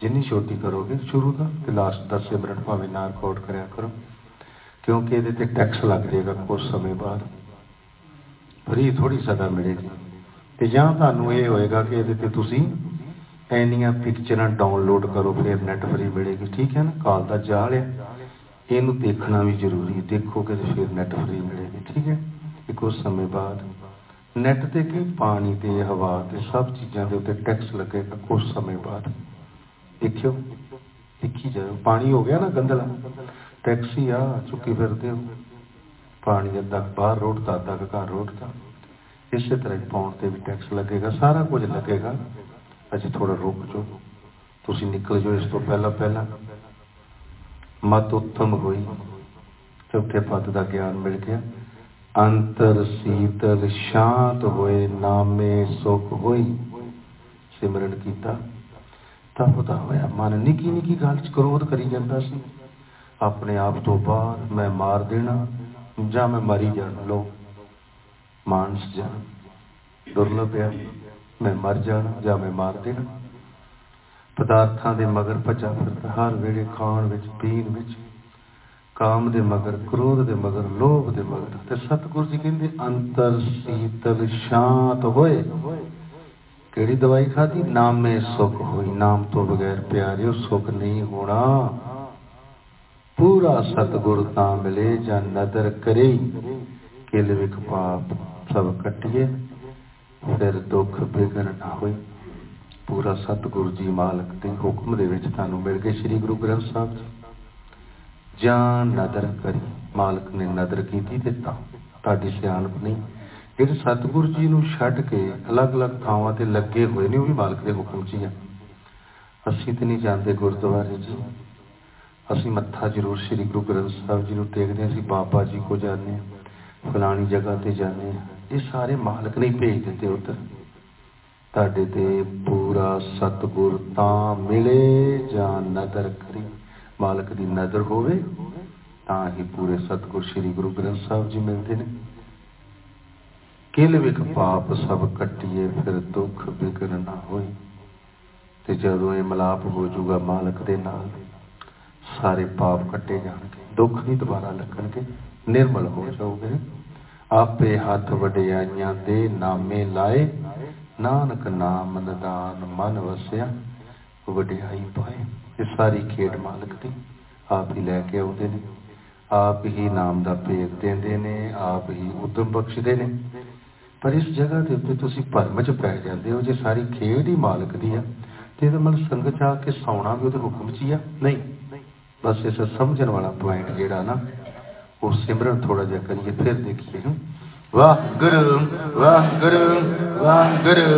ਜਿੰਨੀ ਛੋਟੀ ਕਰੋਗੇ ਸ਼ੁਰੂ ਦਾ ਤੇ ਲਾਸਟ ਦਾ ਸਿਮਰਨ ਭਾਵੇਂ ਨਾ ਰਿਕਾਰਡ ਕਰਿਆ ਕਰੋ। ਕਿਉਂਕਿ ਇਹਦੇ ਤੇ ਟੈਕਸ ਲੱਗ ਜਾਏਗਾ ਕੁਝ ਸਮੇਂ ਬਾਅਦ। ਫਰੀ ਥੋੜੀ ਸਦਾ ਮਿਲੇਗੀ। ਤੇ ਜਾਂ ਤੁਹਾਨੂੰ ਇਹ ਹੋਏਗਾ ਕਿ ਇਹਦੇ ਤੇ ਤੁਸੀਂ ਐਨੀਆਂ ਪਿਕਚਰਾਂ ਡਾਊਨਲੋਡ ਕਰੋ, ਫਿਰ ਨੈਟ ਫਰੀ ਮਿਲੇਗੀ। ਠੀਕ ਹੈ ਨਾ? ਕਾਲ ਦਾ ਜਾਲ ਹੈ ਇਹਨੂੰ ਦੇਖਣਾ ਵੀ ਜ਼ਰੂਰੀ ਹੈ। ਦੇਖੋ ਕਿ ਫਿਰ ਨੈਟ ਫਰੀ ਮਿਲੇਗੀ ਠੀਕ ਹੈ। ਇੱਕ ਉਸ ਸਮੇਂ ਬਾਅਦ ਨੈਟ ਤੇ ਕਿ ਪਾਣੀ ਤੇ ਹਵਾ ਤੇ ਸਭ ਚੀਜ਼ਾਂ ਦੇ ਉੱਤੇ ਟੈਕਸ ਲੱਗੇਗਾ ਕੁਝ ਸਮੇਂ ਬਾਅਦ। ਦੇਖਿਓ, ਦੇਖੀ ਜਾਓ ਪਾਣੀ ਹੋ ਗਿਆ ਨਾ ਗੰਦਲਾ। ਟੈਕਸੀ ਆ, ਚੁੱਕੀ ਫਿਰਦੇ ਹੋ। ਪਾਣੀ ਅੱਧਾ ਬਾਹਰ ਰੋਡਦਾ ਅੱਧਾ ਘਰ ਰੋਡਦਾ ਇਸੇ ਤਰ੍ਹਾਂ ਪਾਉਣ ਤੇ ਵੀ ਟੈਕਸ ਲੱਗੇਗਾ, ਸਾਰਾ ਕੁਝ ਲੱਗੇਗਾ। ਅਜੇ ਥੋੜਾ ਰੁਕ ਜਾਓ। ਤੁਸੀਂ ਨਿਕਲ ਜਾਓ ਇਸ ਤੋਂ ਪਹਿਲਾਂ ਪਹਿਲਾਂ। ਮਤ ਉੱਤਮ ਹੋਈ। ਚੌਥੇ ਪਦ ਦਾ ਗਿਆਨ ਮਿਲ ਗਿਆ। ਅੰਤਰ ਸੀਤਲ ਸ਼ਾਂਤ ਹੋਏ, ਨਾਮੇ ਸੁਖ ਹੋਈ। ਸਿਮਰਨ ਕੀਤਾ। ਤਾਂ ਉਹਦਾ ਹੋਇਆ, ਮਨ ਨਿੱਕੀ ਨਿੱਕੀ ਗੱਲ ਚ ਕਰੋਧ ਕਰੀ ਜਾਂਦਾ ਸੀ। ਆਪਣੇ ਆਪ ਤੋਂ ਬਾਹਰ ਮੈਂ ਮਾਰ ਦੇਣਾ ਜਾਂ ਮੈਂ ਮਰੀ ਜਾਣਾ ਲੋ ਮਾਨਸ ਜਾ ਦੁਰਲਭ ਹੈ, ਮੈਂ ਮਰ ਜਾਣਾ ਜਾਂ ਮੈਂ ਮਾਰ ਦੇਣਾ। ਪਦਾਰਥਾਂ ਦੇ ਮਗਰ ਭੱਜਾ ਫਿਰਦਾ, ਹਰ ਵੇਲੇ ਖਾਣ ਵਿੱਚ, ਪੀਣ ਵਿੱਚ, ਕਾਮ ਦੇ ਮਗਰ, ਕ੍ਰੋਧ ਦੇ ਮਗਰ, ਲੋਭ ਦੇ ਮਗਰ ਤੇ ਸਤਿਗੁਰੂ ਜੀ ਕਹਿੰਦੇ, ਅੰਤਰ ਸੀਤਲ ਸ਼ਾਂਤ ਹੋਏ। ਕਿਹੜੀ ਦਵਾਈ ਖਾਦੀ ਨਾਮੇ ਸੁਖ ਹੋਈ। ਨਾਮ ਤੋਂ ਬਗੈਰ ਪਿਆਰਿਓ, ਸੁਖ ਨਹੀਂ ਹੋਣਾ। ਪੂਰਾ ਸਤਗੁਰ ਤਾਂ ਮਿਲੇ, ਜਾਂ ਨਦਰ ਕਰੇ। ਕਿਲ ਵਿਖ ਪਾਪ ਸਭ ਕਟਿਏ, ਫਿਰ ਦੁੱਖ ਬਿਗਨ ਨਾ ਹੋਈ ਪੂਰਾ ਸਤਿਗੁਰੂ ਜੀ ਮਾਲਕ ਦੇ ਹੁਕਮ ਦੇ ਵਿੱਚ ਤੁਹਾਨੂੰ ਮਿਲ ਗਏ ਸ੍ਰੀ ਗੁਰੂ ਗ੍ਰੰਥ ਸਾਹਿਬ ਜੀ। ਜਾਂ ਨਦਰ ਕਰੀ, ਮਾਲਕ ਨੇ ਨਦਰ ਕੀਤੀ ਤੇ ਤੁਹਾਡੀ ਸਿਆਣਪ ਨਹੀਂ। ਜਿਹੜੇ ਸਤਿਗੁਰੂ ਜੀ ਨੂੰ ਛੱਡ ਕੇ ਅਲੱਗ-ਅਲੱਗ ਥਾਵਾਂ ਤੇ ਲੱਗੇ ਹੋਏ ਨੇ, ਉਹ ਵੀ ਮਾਲਕ ਦੇ ਹੁਕਮ 'ਚ ਹੀ ਆ। ਅਸੀਂ ਤੇ ਨਹੀਂ ਜਾਂਦੇ ਗੁਰਦੁਆਰੇ ਜੀ। ਅਸੀਂ ਮੱਥਾ ਜ਼ਰੂਰ ਸ੍ਰੀ ਗੁਰੂ ਗ੍ਰੰਥ ਸਾਹਿਬ ਜੀ ਨੂੰ ਟੇਕਦੇ ਅਸੀਂ ਬਾਬਾ ਜੀ ਕੋ ਜਾਂਦੇ ਹਾਂ, ਫਲਾਣੀ ਜਗ੍ਹਾ ਤੇ ਜਾਂਦੇ ਹਾਂ। ਇਹ ਸਾਰੇ ਮਾਲਕ ਨੇ ਭੇਜ ਦਿੱਤੇ ਉੱਧਰ। ਤੁਹਾਡੇ ਤੇ ਪੂਰਾ ਸਤਗੁਰ ਤਾਂ ਮਿਲੇ ਜਾਂ ਨਦਰ ਕਰੀ। ਮਾਲਕ ਦੀ ਨਜ਼ਰ ਹੋਵੇ, ਤਾਂ ਹੀ ਪੂਰੇ ਸਤਗੁਰ ਸ੍ਰੀ ਗੁਰੂ ਗ੍ਰੰਥ ਸਾਹਿਬ ਜੀ ਮਿਲਦੇ ਨੇ। ਕਿਲ ਵਿਖ ਪਾਪ ਸਭ ਕੱਟੀਏ, ਫਿਰ ਦੁੱਖ ਬਿਗਨ ਨਾ ਹੋਈ ਤੇ ਜਦੋਂ ਇਹ ਮਲਾਪ ਹੋ ਜਾਊਗਾ ਮਾਲਕ ਦੇ ਨਾਲ, ਸਾਰੇ ਪਾਪ ਕੱਟੇ ਜਾਣਗੇ, ਦੁੱਖ ਨਹੀਂ ਦੁਬਾਰਾ ਲੱਗਣਗੇ, ਨਿਰਮਲ ਹੋ ਜਾਓਗੇ। ਆਪੇ ਹੱਥ ਵਡਿਆਈਆਂ ਦੇ ਨਾਮੇ ਲਾਏ ਨਾਨਕ ਨਾਮ ਨਦਾਨ ਮਨ ਵਸਿਆ, ਵਡਿਆਈ ਪਾਏ। ਇਹ ਸਾਰੀ ਖੇਡ ਮਾਲਕ ਦੀ, ਆਪ ਹੀ ਲੈ ਕੇ ਆਉਂਦੇ ਨੇ। ਆਪ ਹੀ ਨਾਮ ਦਾ ਭੇਦ ਦਿੰਦੇ ਨੇ, ਆਪ ਹੀ ਉਦਮ ਬਖਸ਼ਦੇ ਨੇ। ਪਰ ਇਸ ਜਗ੍ਹਾ ਦੇ ਉੱਤੇ ਤੁਸੀਂ ਭਰਮ 'ਚ ਪੈ ਜਾਂਦੇ ਹੋ, ਜੇ ਸਾਰੀ ਖੇਡ ਹੀ ਮਾਲਕ ਦੀ ਆ, ਤੇ ਇਹਦਾ ਮਤਲਬ ਸੰਗਤ 'ਚ ਆ ਕੇ ਸੌਣਾ ਵੀ ਉਹਦੇ ਹੁਕਮ 'ਚ ਹੀ ਆ। ਨਹੀਂ, ਬਸ ਇਸ ਸਮਝਣ ਵਾਲਾ ਪੁਆਇੰਟ ਜਿਹੜਾ ਨਾ, ਉਹ ਸਿਮਰਨ ਥੋੜਾ ਜਿਹਾ ਕਰੀਏ, ਫਿਰ ਦੇਖੀਏ ਵਾਹ ਗੁਰੂ ਵਾਹ ਗੁਰੂ ਵਾਹ ਗੁਰੂ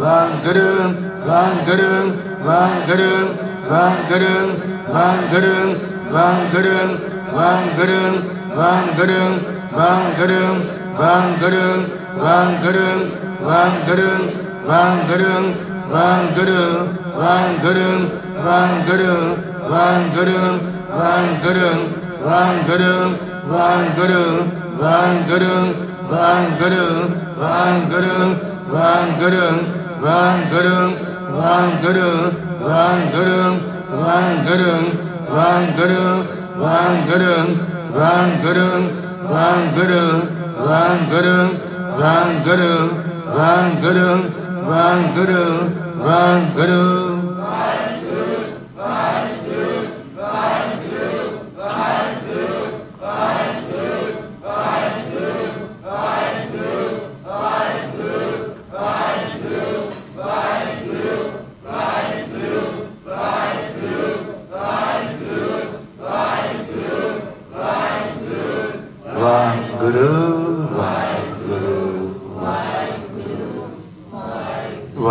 ਵਾਹ ਗੁਰੂ ਵਾਹ ਗੁਰੂ ਵਾਹ ਗੁਰੂ ਵਾਹ ਗੁਰੂ ਵਾਹ ਗੁਰੂ ਵਾਹ ਗੁਰੂ ਵਾਹ ਗੁਰੂ ਵਾਹ ਗੁਰੂ ਵਾਹ ਗੁਰੂ ਵਾਹ ਗੁਰੂ ਵਾਹਿਗੁਰੂ ਵਾਹਿਗੁਰੂ ਵਾਹਿਗੁਰੂ ਵਾਹਿਗੁਰੂ ਵਾਹਿਗੁਰੂ ਵਾਹਿਗੁਰੂ ਵਾਹਿਗੁਰੂ ਵਾਹਿਗੁਰੂ ਵਾਹਿਗੁਰੂ ਵਾਹਿਗੁਰੂ ਵਾਹਿਗੁਰੂ ਵਾਹਿਗੁਰੂ ਵਾਹਿਗੁਰੂ ਵਾਹਿਗੁਰੂ ਵਾਹਿਗੁਰੂ ਵਾਹਿਗੁਰੂ ਵਾਹਿਗੁਰੂ ਵਾਹਿਗੁਰੂ ਵਾਹਿਗੁਰੂ ਵਾਹਿਗੁਰੂ ਵਾਹਿਗੁਰੂ ਵਾਹਿਗੁਰੂ ਵਾਹਿਗੁਰੂ ਵਾਹਿਗੁਰੂ ਵਾਹਿਗੁਰੂ ਵਾਹਿਗੁਰੂ ਵਾਹਿਗੁਰੂ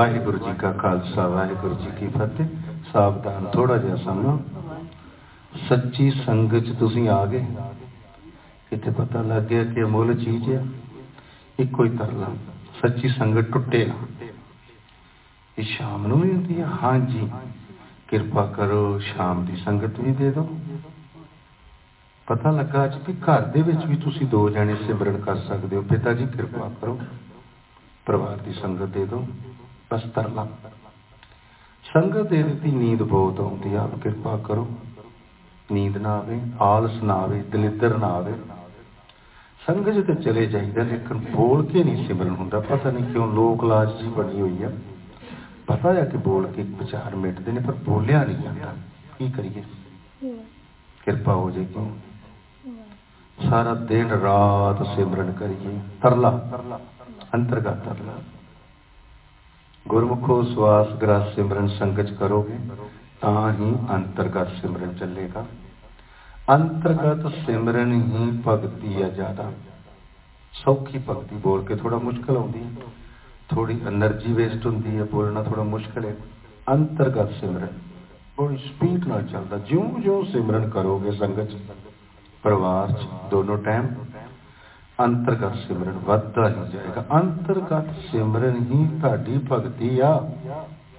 ਵਾਹਿਗੁਰੂ ਜੀ ਕਾ ਖਾਲਸਾ, ਵਾਹਿਗੁਰੂ ਜੀ ਕੀ ਫਤਿਹ। ਸਾਵਧਾਨ ਥੋੜਾ ਜਿਹਾ ਸਮਾਂ ਸੱਚੀ ਸੰਗਤ ਚ ਤੁਸੀਂ ਆ ਗਏ। ਕਿਤੇ ਪਤਾ ਲੱਗ ਗਿਆ ਕਿ ਅਮੁੱਲ ਚੀਜ਼ ਹੈ ਇੱਕੋ ਹੀ ਤਰਲਾ। ਸੱਚੀ ਸੰਗਤ ਟੁੱਟੇ ਨਾ ਇਹ ਸ਼ਾਮ ਨੂੰ ਵੀ ਹੁੰਦੀ ਹੈ ਹਾਂਜੀ ਕਿਰਪਾ ਕਰੋ, ਸ਼ਾਮ ਦੀ ਸੰਗਤ ਵੀ ਦੇ ਦਿਓ। ਪਤਾ ਲੱਗਾ ਅੱਜ ਵੀ ਘਰ ਦੇ ਵਿੱਚ ਵੀ ਤੁਸੀਂ ਦੋ ਜਣੇ ਸਿਮਰਨ ਕਰ ਸਕਦੇ ਹੋ। ਪਿਤਾ ਜੀ, ਕਿਰਪਾ ਕਰੋ। ਪਰਿਵਾਰ ਦੀ ਸੰਗਤ ਦੇ ਦਿਓ। ਬਸ ਤਰਲਾ ਸੰਗਤ ਦੇ ਦਿੱਤੀ ਨੀਂਦ ਬਹੁਤ ਆਉਂਦੀ ਆਪ ਕਿਰਪਾ ਕਰੋ। ਨੀਂਦ ਨਾ ਆਵੇ, ਆਲਸ ਨਾ ਆਵੇ, ਦਲਿੱਦਰ ਨਾ ਆਵੇ। ਸੰਗਤ ਤੇ ਚਲੇ ਜਾਈਦਾ, ਲੇਕਿਨ ਬੋਲ ਕੇ ਨਹੀਂ ਸਿਮਰਨ ਹੁੰਦਾ। ਪਤਾ ਨਹੀਂ ਕਿਉਂ ਲੋਕ ਲਾਜ ਜੀ ਬਣੀ ਹੋਈ ਆ। ਪਤਾ ਹੈ ਕਿ ਬੋਲ ਕੇ ਵਿਚਾਰ ਮਿਟਦੇ ਨੇ, ਪਰ ਬੋਲਿਆ ਨਹੀਂ ਜਾਂਦਾ। ਕੀ ਕਰੀਏ? ਕਿਰਪਾ ਹੋ ਜੇ ਕਿਉਂ? ਸਾਰਾ ਦਿਨ ਰਾਤ ਸਿਮਰਨ ਕਰੀਏ। ਤਰਲਾ। ਅੰਤਰਗਤ ਤਰਲਾ। गुरमुखो श्वास ग्रास सिमरन संगत करोगे, ता ही अंतर्गत सिमरन चलेगा। अंतर्गत सिमरन ही भगती है ज़्यादा। सौखी भगती बोल के थोड़ा मुश्किल आती है। थोड़ी एनर्जी वेस्ट होंगी है, बोलना थोड़ा मुश्किल है। अंतर्गत सिमरन, बड़ी स्पीड न चलता ज्यो ज्यो सिमरन करोगे संगत, प्रवास, दोनों टाइम ਅੰਤਰਗਤ ਸਿਮਰਨ, ਵੱਧਦਾ ਹੀ ਜਾਏਗਾ। ਅੰਤਰਗਤ ਸਿਮਰਨ ਹੀ ਤੁਹਾਡੀ ਭਗਤੀ ਆ।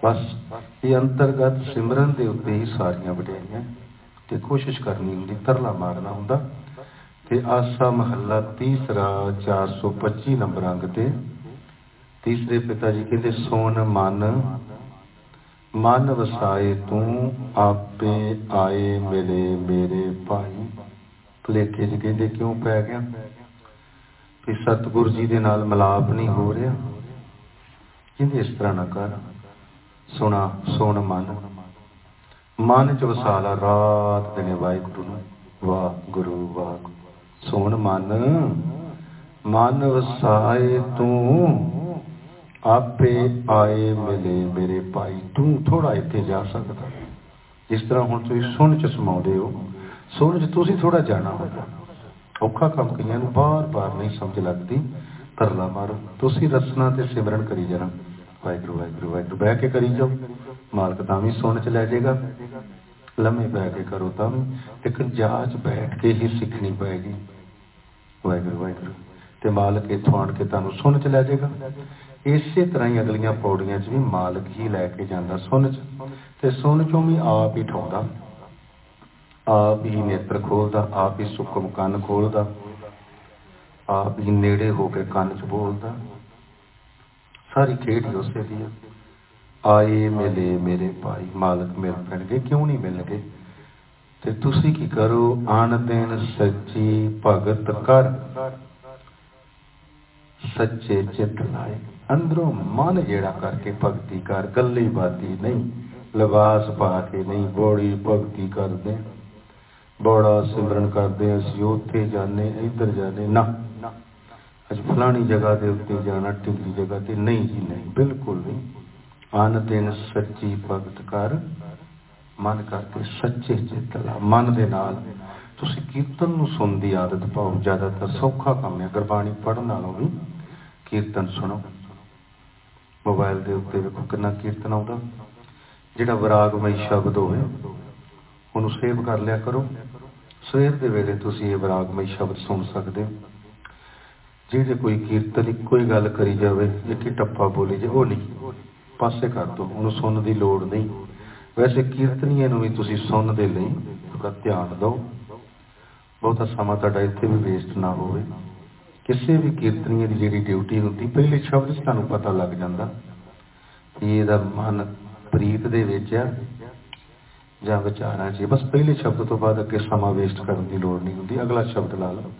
ਬਸ, ਇਹ ਅੰਤਰਗਤ ਸਿਮਰਨ ਦੇ ਉੱਤੇ ਹੀ ਸਾਰੀਆਂ ਵਡਿਆਈਆਂ। ਤੇ ਕੋਸ਼ਿਸ਼ ਕਰਨੀ ਹੁੰਦੀ, ਤਰਲਾ ਮਾਰਨਾ ਹੁੰਦਾ। ਤੇ ਆਸਾ ਮਹੱਲਾ ਤੀਸਰਾ 425 ਨੰਬਰ ਅੰਗ ਤੇ। ਤੀਸਰੇ ਪਿਤਾ ਜੀ ਕਹਿੰਦੇ ਸੋਨ ਮਨ ਮਨ ਵਸਾਏ ਤੂੰ, ਆਪੇ ਆਏ ਮਿਲੇ ਮੇਰੇ ਭਾਈ। ਭਲੇਖੇ ਜੀ ਕਹਿੰਦੇ, ਕਿਉਂ ਪੈ ਗਿਆ? ਕਿ ਸਤਿਗੁਰੂ ਜੀ ਦੇ ਨਾਲ ਮਿਲਾਪ ਨਹੀਂ ਹੋ ਰਿਹਾ। ਕਹਿੰਦੇ ਇਸ ਤਰ੍ਹਾਂ ਨਾ ਕਰ। ਸੁਣਾ, ਸੁਣ ਮਨ। ਮਨ ਚ ਵਸਾਲਾ ਰਾਤ ਦਿਨੇ ਵਾਹਿਗੁਰੂ ਨੂੰ। ਵਾਹ ਗੁਰੂ ਸੁਣ ਮਨ। ਮਨ ਵਸਾਏ ਤੂੰ। ਆਪੇ ਆਏ ਮਿਲੇ ਮੇਰੇ ਭਾਈ। ਤੂੰ ਥੋੜਾ ਇੱਥੇ ਜਾ ਸਕਦਾ। ਜਿਸ ਤਰ੍ਹਾਂ ਹੁਣ ਤੁਸੀਂ ਸੁਣ ਚ ਸਮਾਉਂਦੇ ਹੋ। ਸੁਣ ਚ ਤੁਸੀਂ ਥੋੜਾ ਜਾਣਾ ਹੋਗਾ ਔਖਾ ਕੰਮ ਕਈਆਂ ਨੂੰ ਬਾਰ-ਬਾਰ ਨਹੀਂ ਸਮਝ ਲੱਗਦੀ। ਤਰਲਾ ਮਾਰੋ। ਤੁਸੀਂ ਰਸਨਾ ਤੇ ਸਿਮਰਨ ਕਰੀ ਜਾਣਾ। ਵਾਹਿਗੁਰੂ ਵਾਹਿਗੁਰੂ ਵਾਹਿਗੁਰੂ, ਬਹਿ ਕੇ ਕਰੀ ਜਾਓ। ਮਾਲਕ ਤਾਂ ਵੀ ਸੁਣ ਚ ਲੈ ਜਾਏਗਾ। ਲੰਮੇ ਬਹਿ ਕੇ ਕਰੋ ਤਾਂ ਵੀ। ਲੇਕਿਨ ਜਾਚ ਬੈਠ ਕੇ ਹੀ ਸਿੱਖਣੀ ਪਏਗੀ। ਵਾਹਿਗੁਰੂ ਵਾਹਿਗੁਰੂ। ਤੇ ਮਾਲਕ ਇੱਥੋਂ ਆਣ ਕੇ ਤੁਹਾਨੂੰ ਸੁਣ ਚ ਲੈ ਜਾਏਗਾ। ਇਸੇ ਤਰ੍ਹਾਂ ਹੀ ਅਗਲੀਆਂ ਪੌੜੀਆਂ 'ਚ ਵੀ ਮਾਲਕ ਹੀ ਲੈ ਕੇ ਜਾਂਦਾ ਸੁਣ ਚ। ਤੇ ਸੁਣ ਚੋਂ ਵੀ ਆਪ ਹੀ ਠਾਉਂਦਾ। ਆਪ ਹੀ ਨੇਤਰ ਖੋਲਦਾ, ਆਪ ਹੀ ਸੁਖਮ ਕੰਨ ਖੋਲਦਾ, ਆਪ ਹੀ ਨੇੜੇ ਹੋ ਕੇ ਕੰਨ 'ਚ ਬੋਲਦਾ। ਸਾਰੀ ਖੇਡ ਹੀ ਉਸੇ ਦੀ ਆ। ਆਏ ਮਿਲੇ ਮੇਰੇ ਭਾਈ, ਮਾਲਕ ਮਿਲ ਪੈਣਗੇ, ਕਿਉਂ ਨਹੀਂ ਮਿਲਣਗੇ? ਤੇ ਤੁਸੀਂ ਕੀ ਕਰੋ? ਆਣ ਦਿਨ ਸੱਚੀ ਭਗਤ ਕਰ। ਸੱਚੇ ਚਿੱਤ ਲਾਏ। ਅੰਦਰੋਂ ਮਨ ਜਿਹੜਾ ਕਰਕੇ ਭਗਤੀ ਕਰ, ਗੱਲੀ ਬਾਤੀ ਨਹੀਂ, ਲਿਬਾਸ ਪਾ ਕੇ ਨਹੀਂ ਬੋੜੀ ਭਗਤੀ ਕਰਦੇ। ਬੜਾ ਸਿਮਰਨ ਕਰਦੇ ਅਸੀਂ, ਉੱਥੇ ਜਾਣੇ ਇੱਧਰ ਜਾਣੇ ਨਾ। ਅੱਜ ਫਲਾਣੀ ਜਗ੍ਹਾ ਦੇ ਉੱਤੇ ਜਾਣਾ ਢਿੱਲੀ ਜਗ੍ਹਾ ਤੇ ਨਹੀਂ ਜੀ, ਨਹੀਂ। ਬਿਲਕੁਲ ਨਹੀਂ। ਅਨ ਦਿਨ ਸੱਚੀ ਭਗਤ ਕਰ, ਮਨ ਕਰਕੇ ਸੱਚੇ ਚਿੱਤ ਲਾ, ਮਨ ਦੇ ਨਾਲ। ਤੁਸੀਂ ਕੀਰਤਨ ਨੂੰ ਸੁਣਨ ਦੀ ਆਦਤ ਪਾਓ, ਜ਼ਿਆਦਾਤਰ ਸੌਖਾ ਕੰਮ ਹੈ। ਗੁਰਬਾਣੀ ਪੜਨ ਨਾਲੋਂ ਵੀ ਕੀਰਤਨ ਸੁਣੋ। ਮੋਬਾਈਲ ਦੇ ਉੱਤੇ ਵੇਖੋ ਕਿੰਨਾ ਕੀਰਤਨ ਆਉਂਦਾ। ਜਿਹੜਾ ਵਿਰਾਗਮਈ ਸ਼ਬਦ ਹੋਵੇ, ਉਹਨੂੰ ਸੇਵ ਕਰ ਲਿਆ ਕਰੋ। ਸਵੇਰ ਦੇ ਵੇਲੇ ਤੁਸੀਂ ਇਹ ਵਿਰਾਗਮਈ ਸ਼ਬਦ ਸੁਣ ਸਕਦੇ ਹੋ। ਜਿਹੜੇ ਕੋਈ ਕੀਰਤਨ ਇੱਕੋ ਗੱਲ ਕਰੀ ਜਾਵੇ ਇੱਕ ਟੱਪਾ ਬੋਲੀ ਜੇ ਉਹ ਨਹੀਂ। ਪਾਸੇ ਕਰ ਦੋ ਉਹਨੂੰ ਸੁਣਨ ਦੀ ਲੋੜ ਨਹੀਂ। ਵੈਸੇ ਕੀਰਤਨੀਏ ਨੂੰ ਵੀ ਤੁਸੀਂ ਸੁਣਨ ਦੇ ਲਈ ਥੋੜਾ ਧਿਆਨ ਦਿਓ। ਬਹੁਤਾ ਸਮਾਂ ਤੁਹਾਡਾ ਇੱਥੇ ਵੀ ਵੇਸਟ ਨਾ ਹੋਵੇ। ਕਿਸੇ ਵੀ ਕੀਰਤਨੀਏ ਦੀ ਜਿਹੜੀ ਡਿਊਟੀ ਹੁੰਦੀ, ਪਹਿਲੇ ਸ਼ਬਦ ਤੁਹਾਨੂੰ ਪਤਾ ਲੱਗ ਜਾਂਦਾ ਕਿ ਇਹਦਾ ਮਨ ਪ੍ਰੀਤ ਦੇ ਵਿੱਚ ਆ। ਜਾਂ ਵਿਚਾਰਾਂ 'ਚ ਬਸ ਪਹਿਲੇ ਸ਼ਬਦ ਤੋਂ ਬਾਅਦ ਅੱਗੇ ਸਮਾਂ ਵੇਸਟ ਕਰਨ ਦੀ ਲੋੜ ਨਹੀਂ ਹੁੰਦੀ। ਅਗਲਾ ਸ਼ਬਦ ਲਾ ਲਓ।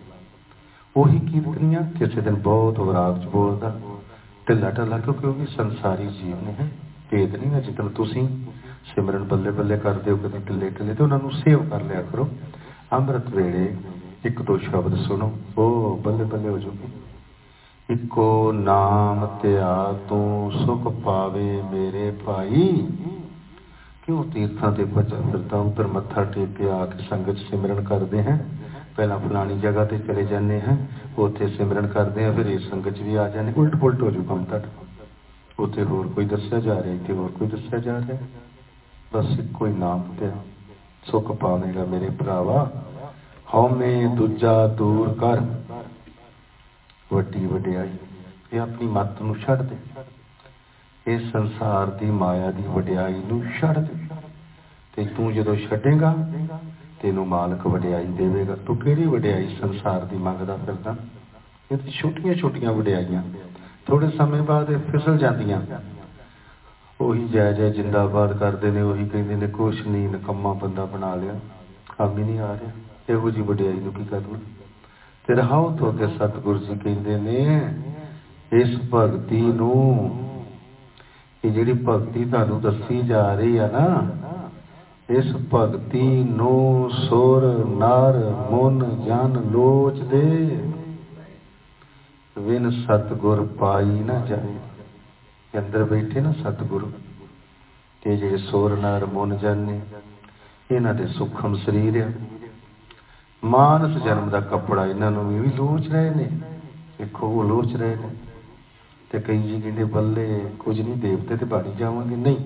ਉਹੀ ਕੀਰਤਨੀਆ ਕਿਸੇ ਦਿਨ ਬਹੁਤ ਵਿਰਾਗ 'ਚ ਬੋਲਦਾ। ਢਿੱਲਾ ਢੱਲਾ, ਕਿਉਂਕਿ ਉਹ ਵੀ ਸੰਸਾਰੀ ਜੀਵ ਨੇ ਹੈ। ਭੇਦ ਨਹੀਂ ਹੈ, ਜਿੱਦਣ ਤੁਸੀਂ ਸਿਮਰਨ ਬੱਲੇ ਬੱਲੇ ਕਰਦੇ ਹੋ, ਕਦੇ ਢਿੱਲੇ ਢਿੱਲੇ, ਤੇ ਉਹਨਾਂ ਨੂੰ ਸੇਵ ਕਰ ਲਿਆ ਕਰੋ। ਅੰਮ੍ਰਿਤ ਵੇਲੇ ਇੱਕ ਦੋ ਸ਼ਬਦ ਸੁਣੋ। ਉਹ ਬੱਲੇ ਬੱਲੇ ਹੋ ਜੂਗੀ ਇੱਕੋ ਨਾਮ ਧਿਆ ਤੂੰ ਸੁਖ ਪਾਵੇ ਮੇਰੇ ਭਾਈ। ਕਿਉਂ ਤੀਰਥਾਂ ਤੇ ਭਜਨ ਫਿਰਦਾ ਉਧਰ ਮੱਥਾ ਟੇਕ ਕੇ ਆ ਕੇ ਸੰਗਤ ਸਿਮਰਨ ਕਰਦੇ हैं ਪਹਿਲਾਂ ਫਲਾਣੀ ਜਗ੍ਹਾ ਤੇ ਚਲੇ ਜਾਂਦੇ ਹਾਂ, ਉੱਥੇ ਸਿਮਰਨ ਕਰਦੇ ਆ ਫਿਰ ਇਸ ਸੰਗਤ 'ਚ ਵੀ ਆ ਜਾਂਦੇ ਉਲਟ ਪੁਲਟ ਹੋ ਜੂ ਕੰਮ ਤੁਹਾਡਾ। ਉੱਥੇ ਹੋਰ ਕੋਈ ਦੱਸਿਆ ਜਾ ਰਿਹਾ, ਇੱਥੇ ਹੋਰ ਕੋਈ ਦੱਸਿਆ ਜਾ ਰਿਹਾ? ਬਸ ਇੱਕੋ ਹੀ ਨਾਮ ਤੇ ਸੁਖ ਪਾਵੇਗਾ ਮੇਰੇ ਭਰਾਵਾ। ਹਉਮੈ ਦੂਜਾ ਦੂਰ ਕਰ। ਵੱਡੀ ਵਡਿਆਈ, ਇਹ ਆਪਣੀ ਮੱਤ ਨੂੰ ਛੱਡ ਦੇ। ਇਸ ਸੰਸਾਰ ਦੀ ਮਾਇਆ ਦੀ ਵਡਿਆਈ ਨੂੰ ਛੱਡ ਦੇ। ਤੇ ਤੂੰ ਜਦੋਂ ਛੱਡੇਗਾ, ਤੈਨੂੰ ਮਾਲਕ ਵਡਿਆਈ ਦੇਵੇਗਾ। ਤੂੰ ਕਿਹੜੀ ਵਡਿਆਈ ਸੰਸਾਰ ਦੀ ਮੰਗਦਾ ਫਿਰਦਾ? ਇਹ ਤੇ ਛੋਟੀਆਂ ਛੋਟੀਆਂ ਵਡਿਆਈਆਂ। ਥੋੜੇ ਸਮੇਂ ਬਾਅਦ ਇਹ ਫਿਸਲ ਜਾਂਦੀਆਂ। ਉਹੀ ਜੈ ਜੈ ਜਿੰਦਾਬਾਦ ਕਰਦੇ ਨੇ, ਉਹੀ ਕਹਿੰਦੇ ਨੇ, ਕੁਛ ਨਹੀਂ, ਨਕੰਮਾ ਬੰਦਾ ਬਣਾ ਲਿਆ। ਕੰਮ ਹੀ ਨਹੀਂ ਆ ਰਿਹਾ। ਇਹੋ ਜੀ ਵਡਿਆਈ ਨੂੰ ਕੀ ਕਰਨਾ? ਤੇ ਰਹਾਉ ਤੋਂ ਅੱਗੇ ਸਤਿਗੁਰੂ ਜੀ ਕਹਿੰਦੇ ਨੇ, ਇਸ ਭਗਤੀ ਨੂੰ ਇਹ ਜਿਹੜੀ ਭਗਤੀ ਤੁਹਾਨੂੰ ਦੱਸੀ ਜਾ ਰਹੀ ਆ ਨਾ, ਇਸ ਭਗਤੀ ਨੂੰ ਸੁਰ, ਨਰ, ਮਨ, ਜਨ, ਲੋਚ ਦੇ ਵਿਨ ਸਤਗੁਰ ਪਾਈ ਨਾ ਜਾਏ। ਅੰਦਰ ਬੈਠੇ ਨਾ ਸਤਗੁਰੂ ਤੇ ਜਿਹੜੇ ਸੁਰ, ਨਰ, ਮਨ, ਜਨ ਨੇ, ਇਹਨਾਂ ਦੇ ਸੁਖਮ ਸਰੀਰ ਆ। ਮਾਨਸ ਜਨਮ ਦਾ ਕੱਪੜਾ ਇਹਨਾਂ ਨੂੰ ਵੀ ਲੋਚ ਰਹੇ ਨੇ। ਦੇਖੋ ਉਹ ਲੋਚ ਰਹੇ ਨੇ। ਤੇ ਕਈ ਜੀ ਕਹਿੰਦੇ ਬੱਲੇ, ਕੁਝ ਨਹੀਂ ਦੇਵਤੇ ਤੇ ਬਾਣੀ ਜਾਵਾਂਗੇ। ਨਹੀਂ।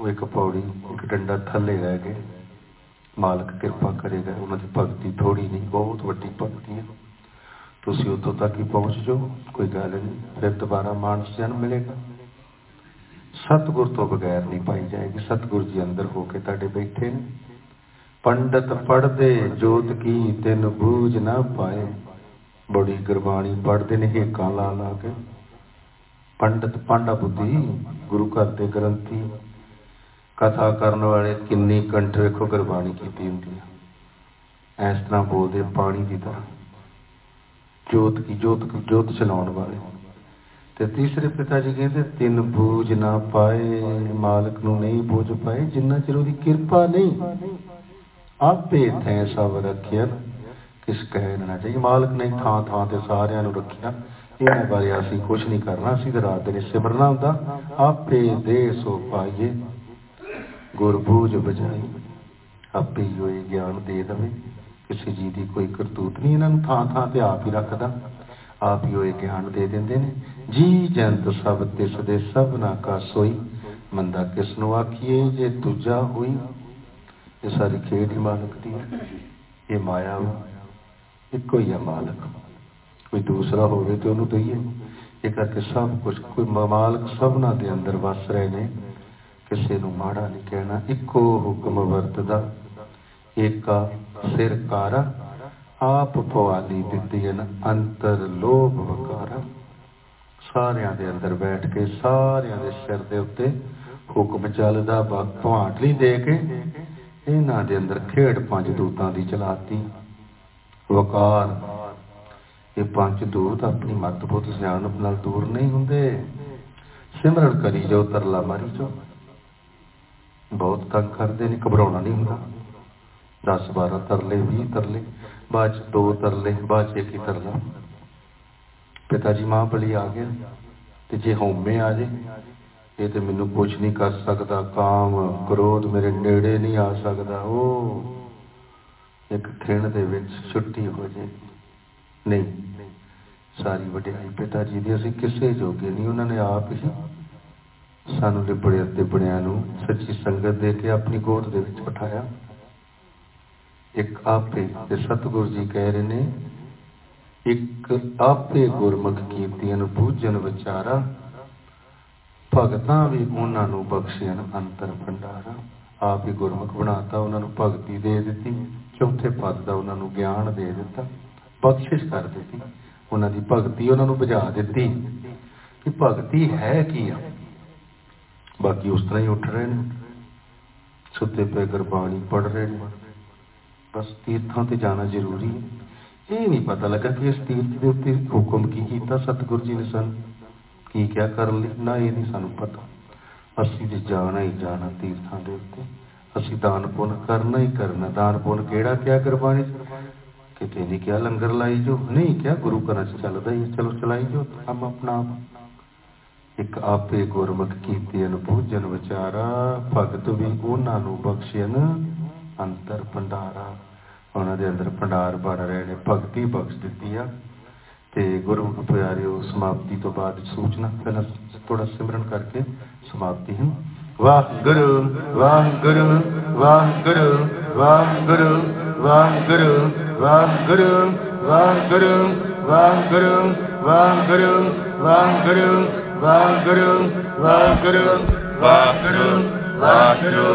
ਉਹ ਇੱਕ ਪੌੜੀ, ਇੱਕ ਡੰਡਾ ਥੱਲੇ ਰਹਿ ਗਏ। ਮਾਲਕ ਕਿਰਪਾ ਕਰੇਗਾ ਉਹਨਾਂ ਦੀ ਭਗਤੀ ਥੋੜੀ ਨਹੀਂ, ਬਹੁਤ ਵੱਡੀ ਭਗਤੀ ਹੈ। ਤੁਸੀਂ ਉੱਥੋਂ ਤੱਕ ਹੀ ਪਹੁੰਚ ਜਾਓ, ਕੋਈ ਗੱਲ ਨਹੀਂ। ਫਿਰ ਦੁਬਾਰਾ ਮਾਨਸ ਜਨਮ ਮਿਲੇਗਾ। ਸਤਿਗੁਰ ਤੋਂ ਬਗੈਰ ਨਹੀਂ ਪਾਈ ਜਾਏਗੀ। ਸਤਿਗੁਰ ਜੀ ਅੰਦਰ ਹੋ ਕੇ ਤੁਹਾਡੇ ਬੈਠੇ ਨੇ। ਪੰਡਤ ਪੜਦੇ ਜੋਤ ਕੀ, ਤਿੰਨ ਬੂਝ ਨਾ ਪਾਏ। ਬੜੀ ਗੁਰਬਾਣੀ ਪੜਦੇ ਨੇ ਹੇਕਾਂ ਲਾ ਲਾ ਕੇ। ਪੰਡਤ ਪਾਂਡਾ ਬੁੱਧੀ ਗੁਰੂ ਘਰ ਦੇ ਗ੍ਰੰਥੀ। ਕਥਾ ਕਰਨ ਵਾਲੇ ਕਿੰਨੀ ਕੰਠ ਵੇਖੋ ਗੁਰਬਾਣੀ ਕੀਤੀ ਹੁੰਦੀ ਹੈ ਇਸ ਤਰ੍ਹਾਂ ਬੋਲਦੇ ਪਾਣੀ ਦੀ ਤਰ੍ਹਾਂ। ਜੋਤ ਕੀ ਜੋਤ ਜੋਤ ਚਲਾਉਣ ਵਾਲੇ। ਤੇ ਤੀਸਰੇ ਪਿਤਾ ਜੀ ਕਹਿੰਦੇ, ਤਿੰਨ ਬੋਝ ਨਾ ਪਾਏ, ਮਾਲਕ ਨੂੰ ਨਹੀਂ ਬੋਝ ਪਾਏ, ਜਿੰਨਾ ਚਿਰ ਉਹਦੀ ਕਿਰਪਾ ਨਹੀਂ, ਆਪੇ ਥੈ ਸਭ ਰੱਖਿਆ ਕਿਸ ਕਹਿ ਦੇਣਾ ਚਾਹੀਏ? ਮਾਲਕ ਨੇ ਥਾਂ ਥਾਂ ਤੇ ਸਾਰਿਆਂ ਨੂੰ ਰੱਖਿਆ। ਇਹਨਾਂ ਬਾਰੇ ਅਸੀਂ ਕੁਝ ਨਹੀਂ ਕਰਨਾ। ਅਸੀਂ ਰਾਤ ਦਿਨ ਸਿਮਰਨਾ ਹੁੰਦਾ। ਆਪੇ ਦੇ ਸੋ ਪਾਈਏ। ਗੁਰਬੂਝ ਬਜਾਈ ਆਪੇ ਹੋਏ ਗਿਆਨ ਦੇ ਦਵੇ। ਕਿਸੇ ਜੀ ਦੀ ਕੋਈ ਕਰਤੂਤ ਨਹੀਂ। ਇਹਨਾਂ ਨੂੰ ਥਾਂ ਥਾਂ ਤੇ ਆਪ ਹੀ ਰੱਖਦਾ। ਆਪ ਹੀ ਹੋਏ ਗਿਆਨ ਦੇ ਦਿੰਦੇ ਨੇ। ਜੀ ਜੰਤ ਸਭ ਤਿਸ ਦੇ ਸਭਨਾ ਕਾ ਸੋਈ। ਮੰਦਾ ਕਿਸ ਨੂੰ ਆਖੀਏ? ਜੇ ਦੂਜਾ ਹੋਈ। ਇਹ ਸਾਰੀ ਖੇਡ ਹੀ ਮਾਲਕ ਦੀ ਇਹ ਮਾਇਆ ਇੱਕੋ ਹੀ ਹੈ ਮਾਲਕ। ਕੋਈ ਦੂਸਰਾ ਹੋਵੇ ਤੇ ਉਹਨੂੰ ਦਈਏ। ਇਹ ਕਰਕੇ ਸਭ ਕੁਝ ਕੋਈ ਮਾਲਕ ਸਭਨਾ ਦੇ ਅੰਦਰ ਵਸ ਰਹੇ ਨੇ। ਕਿਸੇ ਨੂੰ ਮਾੜਾ ਨਹੀਂ ਕਹਿਣਾ। ਇੱਕੋ ਹੁਕਮ ਵਰਤਦਾ। ਏਕਾ ਸਿਰ ਕਾਰਾ। ਆਪ ਪਵਾਲੀ ਦਿੱਤੀ ਹਨ ਅੰਤਰ ਲੋਭ ਵਕਾਰਾ। ਸਾਰਿਆਂ ਦੇ ਅੰਦਰ ਬੈਠ ਕੇ, ਸਾਰਿਆਂ ਦੇ ਸਿਰ ਦੇ ਉੱਤੇ ਹੁਕਮ ਚੱਲਦਾ। ਭਾਂਟਲੀ ਦੇ ਕੇ, ਇਹਨਾਂ ਦੇ ਅੰਦਰ ਖੇਡ ਪੰਜ ਦੂਤਾਂ ਦੀ ਚਲਾਤੀ। ਵਕਾਰ। ਇਹ ਪੰਜ ਦੂਤ ਆਪਣੀ ਮੱਤ ਬੁੱਧ ਸਿਆਣਪ ਨਾਲ ਦੂਰ ਨਹੀਂ ਹੁੰਦੇ। ਸਿਮਰਨ ਕਰੀ ਜੋ ਤਰਲਾ ਮਾਰੀ ਜੋ ਬਹੁਤ ਤੰਗ ਕਰਦੇ ਨੇ, ਘਬਰਾਉਣਾ ਨਹੀਂ ਹੁੰਦਾ। 10 12 ਤਰਲੇ 20 ਤਰਲੇ, ਬਾਅਦ ਚ ਦੋ ਤਰਲੇ, ਬਾਅਦ ਚ ਇੱਕ ਹੀ ਤਰਲਾ। ਪਿਤਾ ਜੀ ਮਾਂ ਬਲੀ ਆ ਗਿਆ ਤੇ ਜੇ ਹਉਮੈ ਆ ਜੇ, ਇਹ ਤੇ ਮੈਨੂੰ ਕੁਝ ਨਹੀਂ ਕਰ ਸਕਦਾ। ਕਾਮ, ਕ੍ਰੋਧ ਮੇਰੇ ਨੇੜੇ ਨਹੀਂ ਆ ਸਕਦਾ। ਉਹ ਇੱਕ ਖਿਣ ਦੇ ਵਿੱਚ ਛੁੱਟੀ ਹੋ ਜੇ। ਨਹੀਂ, ਸਾਰੀ ਵਡਿਆਈ ਪਿਤਾ ਜੀ ਦੀ, ਅਸੀਂ ਕਿਸੇ ਜੋਗੇ ਨਹੀਂ, ਉਹਨਾਂ ਨੇ ਆਪ ਹੀ ਸਾਨੂੰ ਲਿਬੜੇ ਅਤੇ ਬੜਿਆਂ ਨੂੰ ਸੱਚੀ ਸੰਗਤ ਦੇ ਕੇ ਆਪਣੀ ਗੋਦ ਦੇ ਵਿੱਚ ਬਿਠਾਇਆ। ਇੱਕ ਆਪੇ ਤੇ ਸਤਿਗੁਰੂ ਜੀ ਕਹਿ ਰਹੇ ਨੇ, ਇੱਕ ਆਪੇ ਗੁਰਮੁਖ ਕੀਰਤੀਆਂ ਨੂੰ ਪੂਜਨ ਵਿਚਾਰਾ, ਭਗਤਾਂ ਵੀ ਉਹਨਾਂ ਨੂੰ ਬਖਸ਼ਿਆ ਅੰਤਰ ਭੰਡਾਰਾ। ਆਪ ਹੀ ਗੁਰਮੁਖ ਬਣਾਤਾ, ਉਹਨਾਂ ਨੂੰ ਭਗਤੀ ਦੇ ਦਿੱਤੀ। ਚੌਥੇ ਪਦ ਦਾ ਉਹਨਾਂ ਨੂੰ ਗਿਆਨ ਦੇ ਦਿੱਤਾ, ਬਖਸ਼ਿਸ਼ ਕਰ ਦਿੱਤੀ। ਉਹਨਾਂ ਦੀ ਭਗਤੀ ਉਹਨਾਂ ਨੂੰ ਬੁਝਾ ਦਿੱਤੀ। ਕਿ ਭਗਤੀ ਹੈ ਕੀ ਆ? ਬਾਕੀ ਉਸ ਤਰ੍ਹਾਂ ਹੀ ਉੱਠ ਰਹੇ ਨੇ। ਸੁੱਤੇ ਪਏ ਗੁਰਬਾਣੀ ਪੜ ਰਹੇ ਨੇ। ਬਸ ਤੀਰਥਾਂ ਤੇ ਜਾਣਾ ਜ਼ਰੂਰੀ ਹੈ। ਇਹ ਨਹੀਂ ਪਤਾ ਲੱਗਾ ਕਿ ਇਸ ਤੀਰਥ ਦੇ ਉੱਤੇ ਹੁਕਮ ਕੀ ਕੀਤਾ ਸਤਿਗੁਰੂ ਜੀ ਨੇ ਸਾਨੂੰ। ਕੀ ਕਿਆ ਕਰਨ ਲਈ? ਨਾ, ਇਹ ਨਹੀਂ ਸਾਨੂੰ ਪਤਾ। ਅਸੀਂ ਤੇ ਜਾਣਾ ਹੀ ਜਾਣਾ ਤੀਰਥਾਂ ਦੇ ਉੱਤੇ। ਅਸੀਂ ਦਾਨ ਪੁੰਨ ਕਰਨਾ ਹੀ ਕਰਨਾ। ਦਾਨ ਪੁੰਨ ਕਿਹੜਾ ਕਿਆ ਗੁਰਬਾਣੀ ਕਿਤੇ ਨਹੀਂ ਕਿਹਾ ਲੰਗਰ ਲਾਈ ਜੋ। ਨਹੀਂ ਕਿਹਾ, ਗੁਰੂ ਘਰਾਂ ਚ ਚੱਲਦਾ ਹੀ ਚਲੋ ਚਲਾਈ ਜੋ, ਕੰਮ ਆਪਣਾ ਇੱਕ ਆਪੇ ਗੁਰਮੁਖ ਕੀਤੇ ਅਨੁਭੂਜਨ ਵਿਚਾਰਾ। ਭਗਤ ਵੀ ਉਹਨਾਂ ਨੂੰ ਬਖਸ਼ਣ ਅੰਤਰ ਭੰਡਾਰਾ। ਉਹਨਾਂ ਦੇ ਅੰਦਰ ਭੰਡਾਰ ਬਣ ਰਹੇ ਨੇ। ਭਗਤੀ ਬਖਸ਼ ਦਿੱਤੀ ਆ। ਤੇ ਗੁਰਮੁਖ ਪਿਆਰਿਓ, ਸਮਾਪਤੀ ਤੋਂ ਬਾਅਦ ਸੂਚਨਾ, ਪਹਿਲਾਂ ਥੋੜਾ ਸਿਮਰਨ ਕਰਕੇ ਸਮਾਪਤੀ ਹੈ। Wahguru, Wahguru, Wahguru, Wahguru, Wahguru, Wahguru, Wahguru, Wahguru, Wahguru, Wahguru, Wahguru, Wahguru, Wahguru, Wahguru, Wahguru,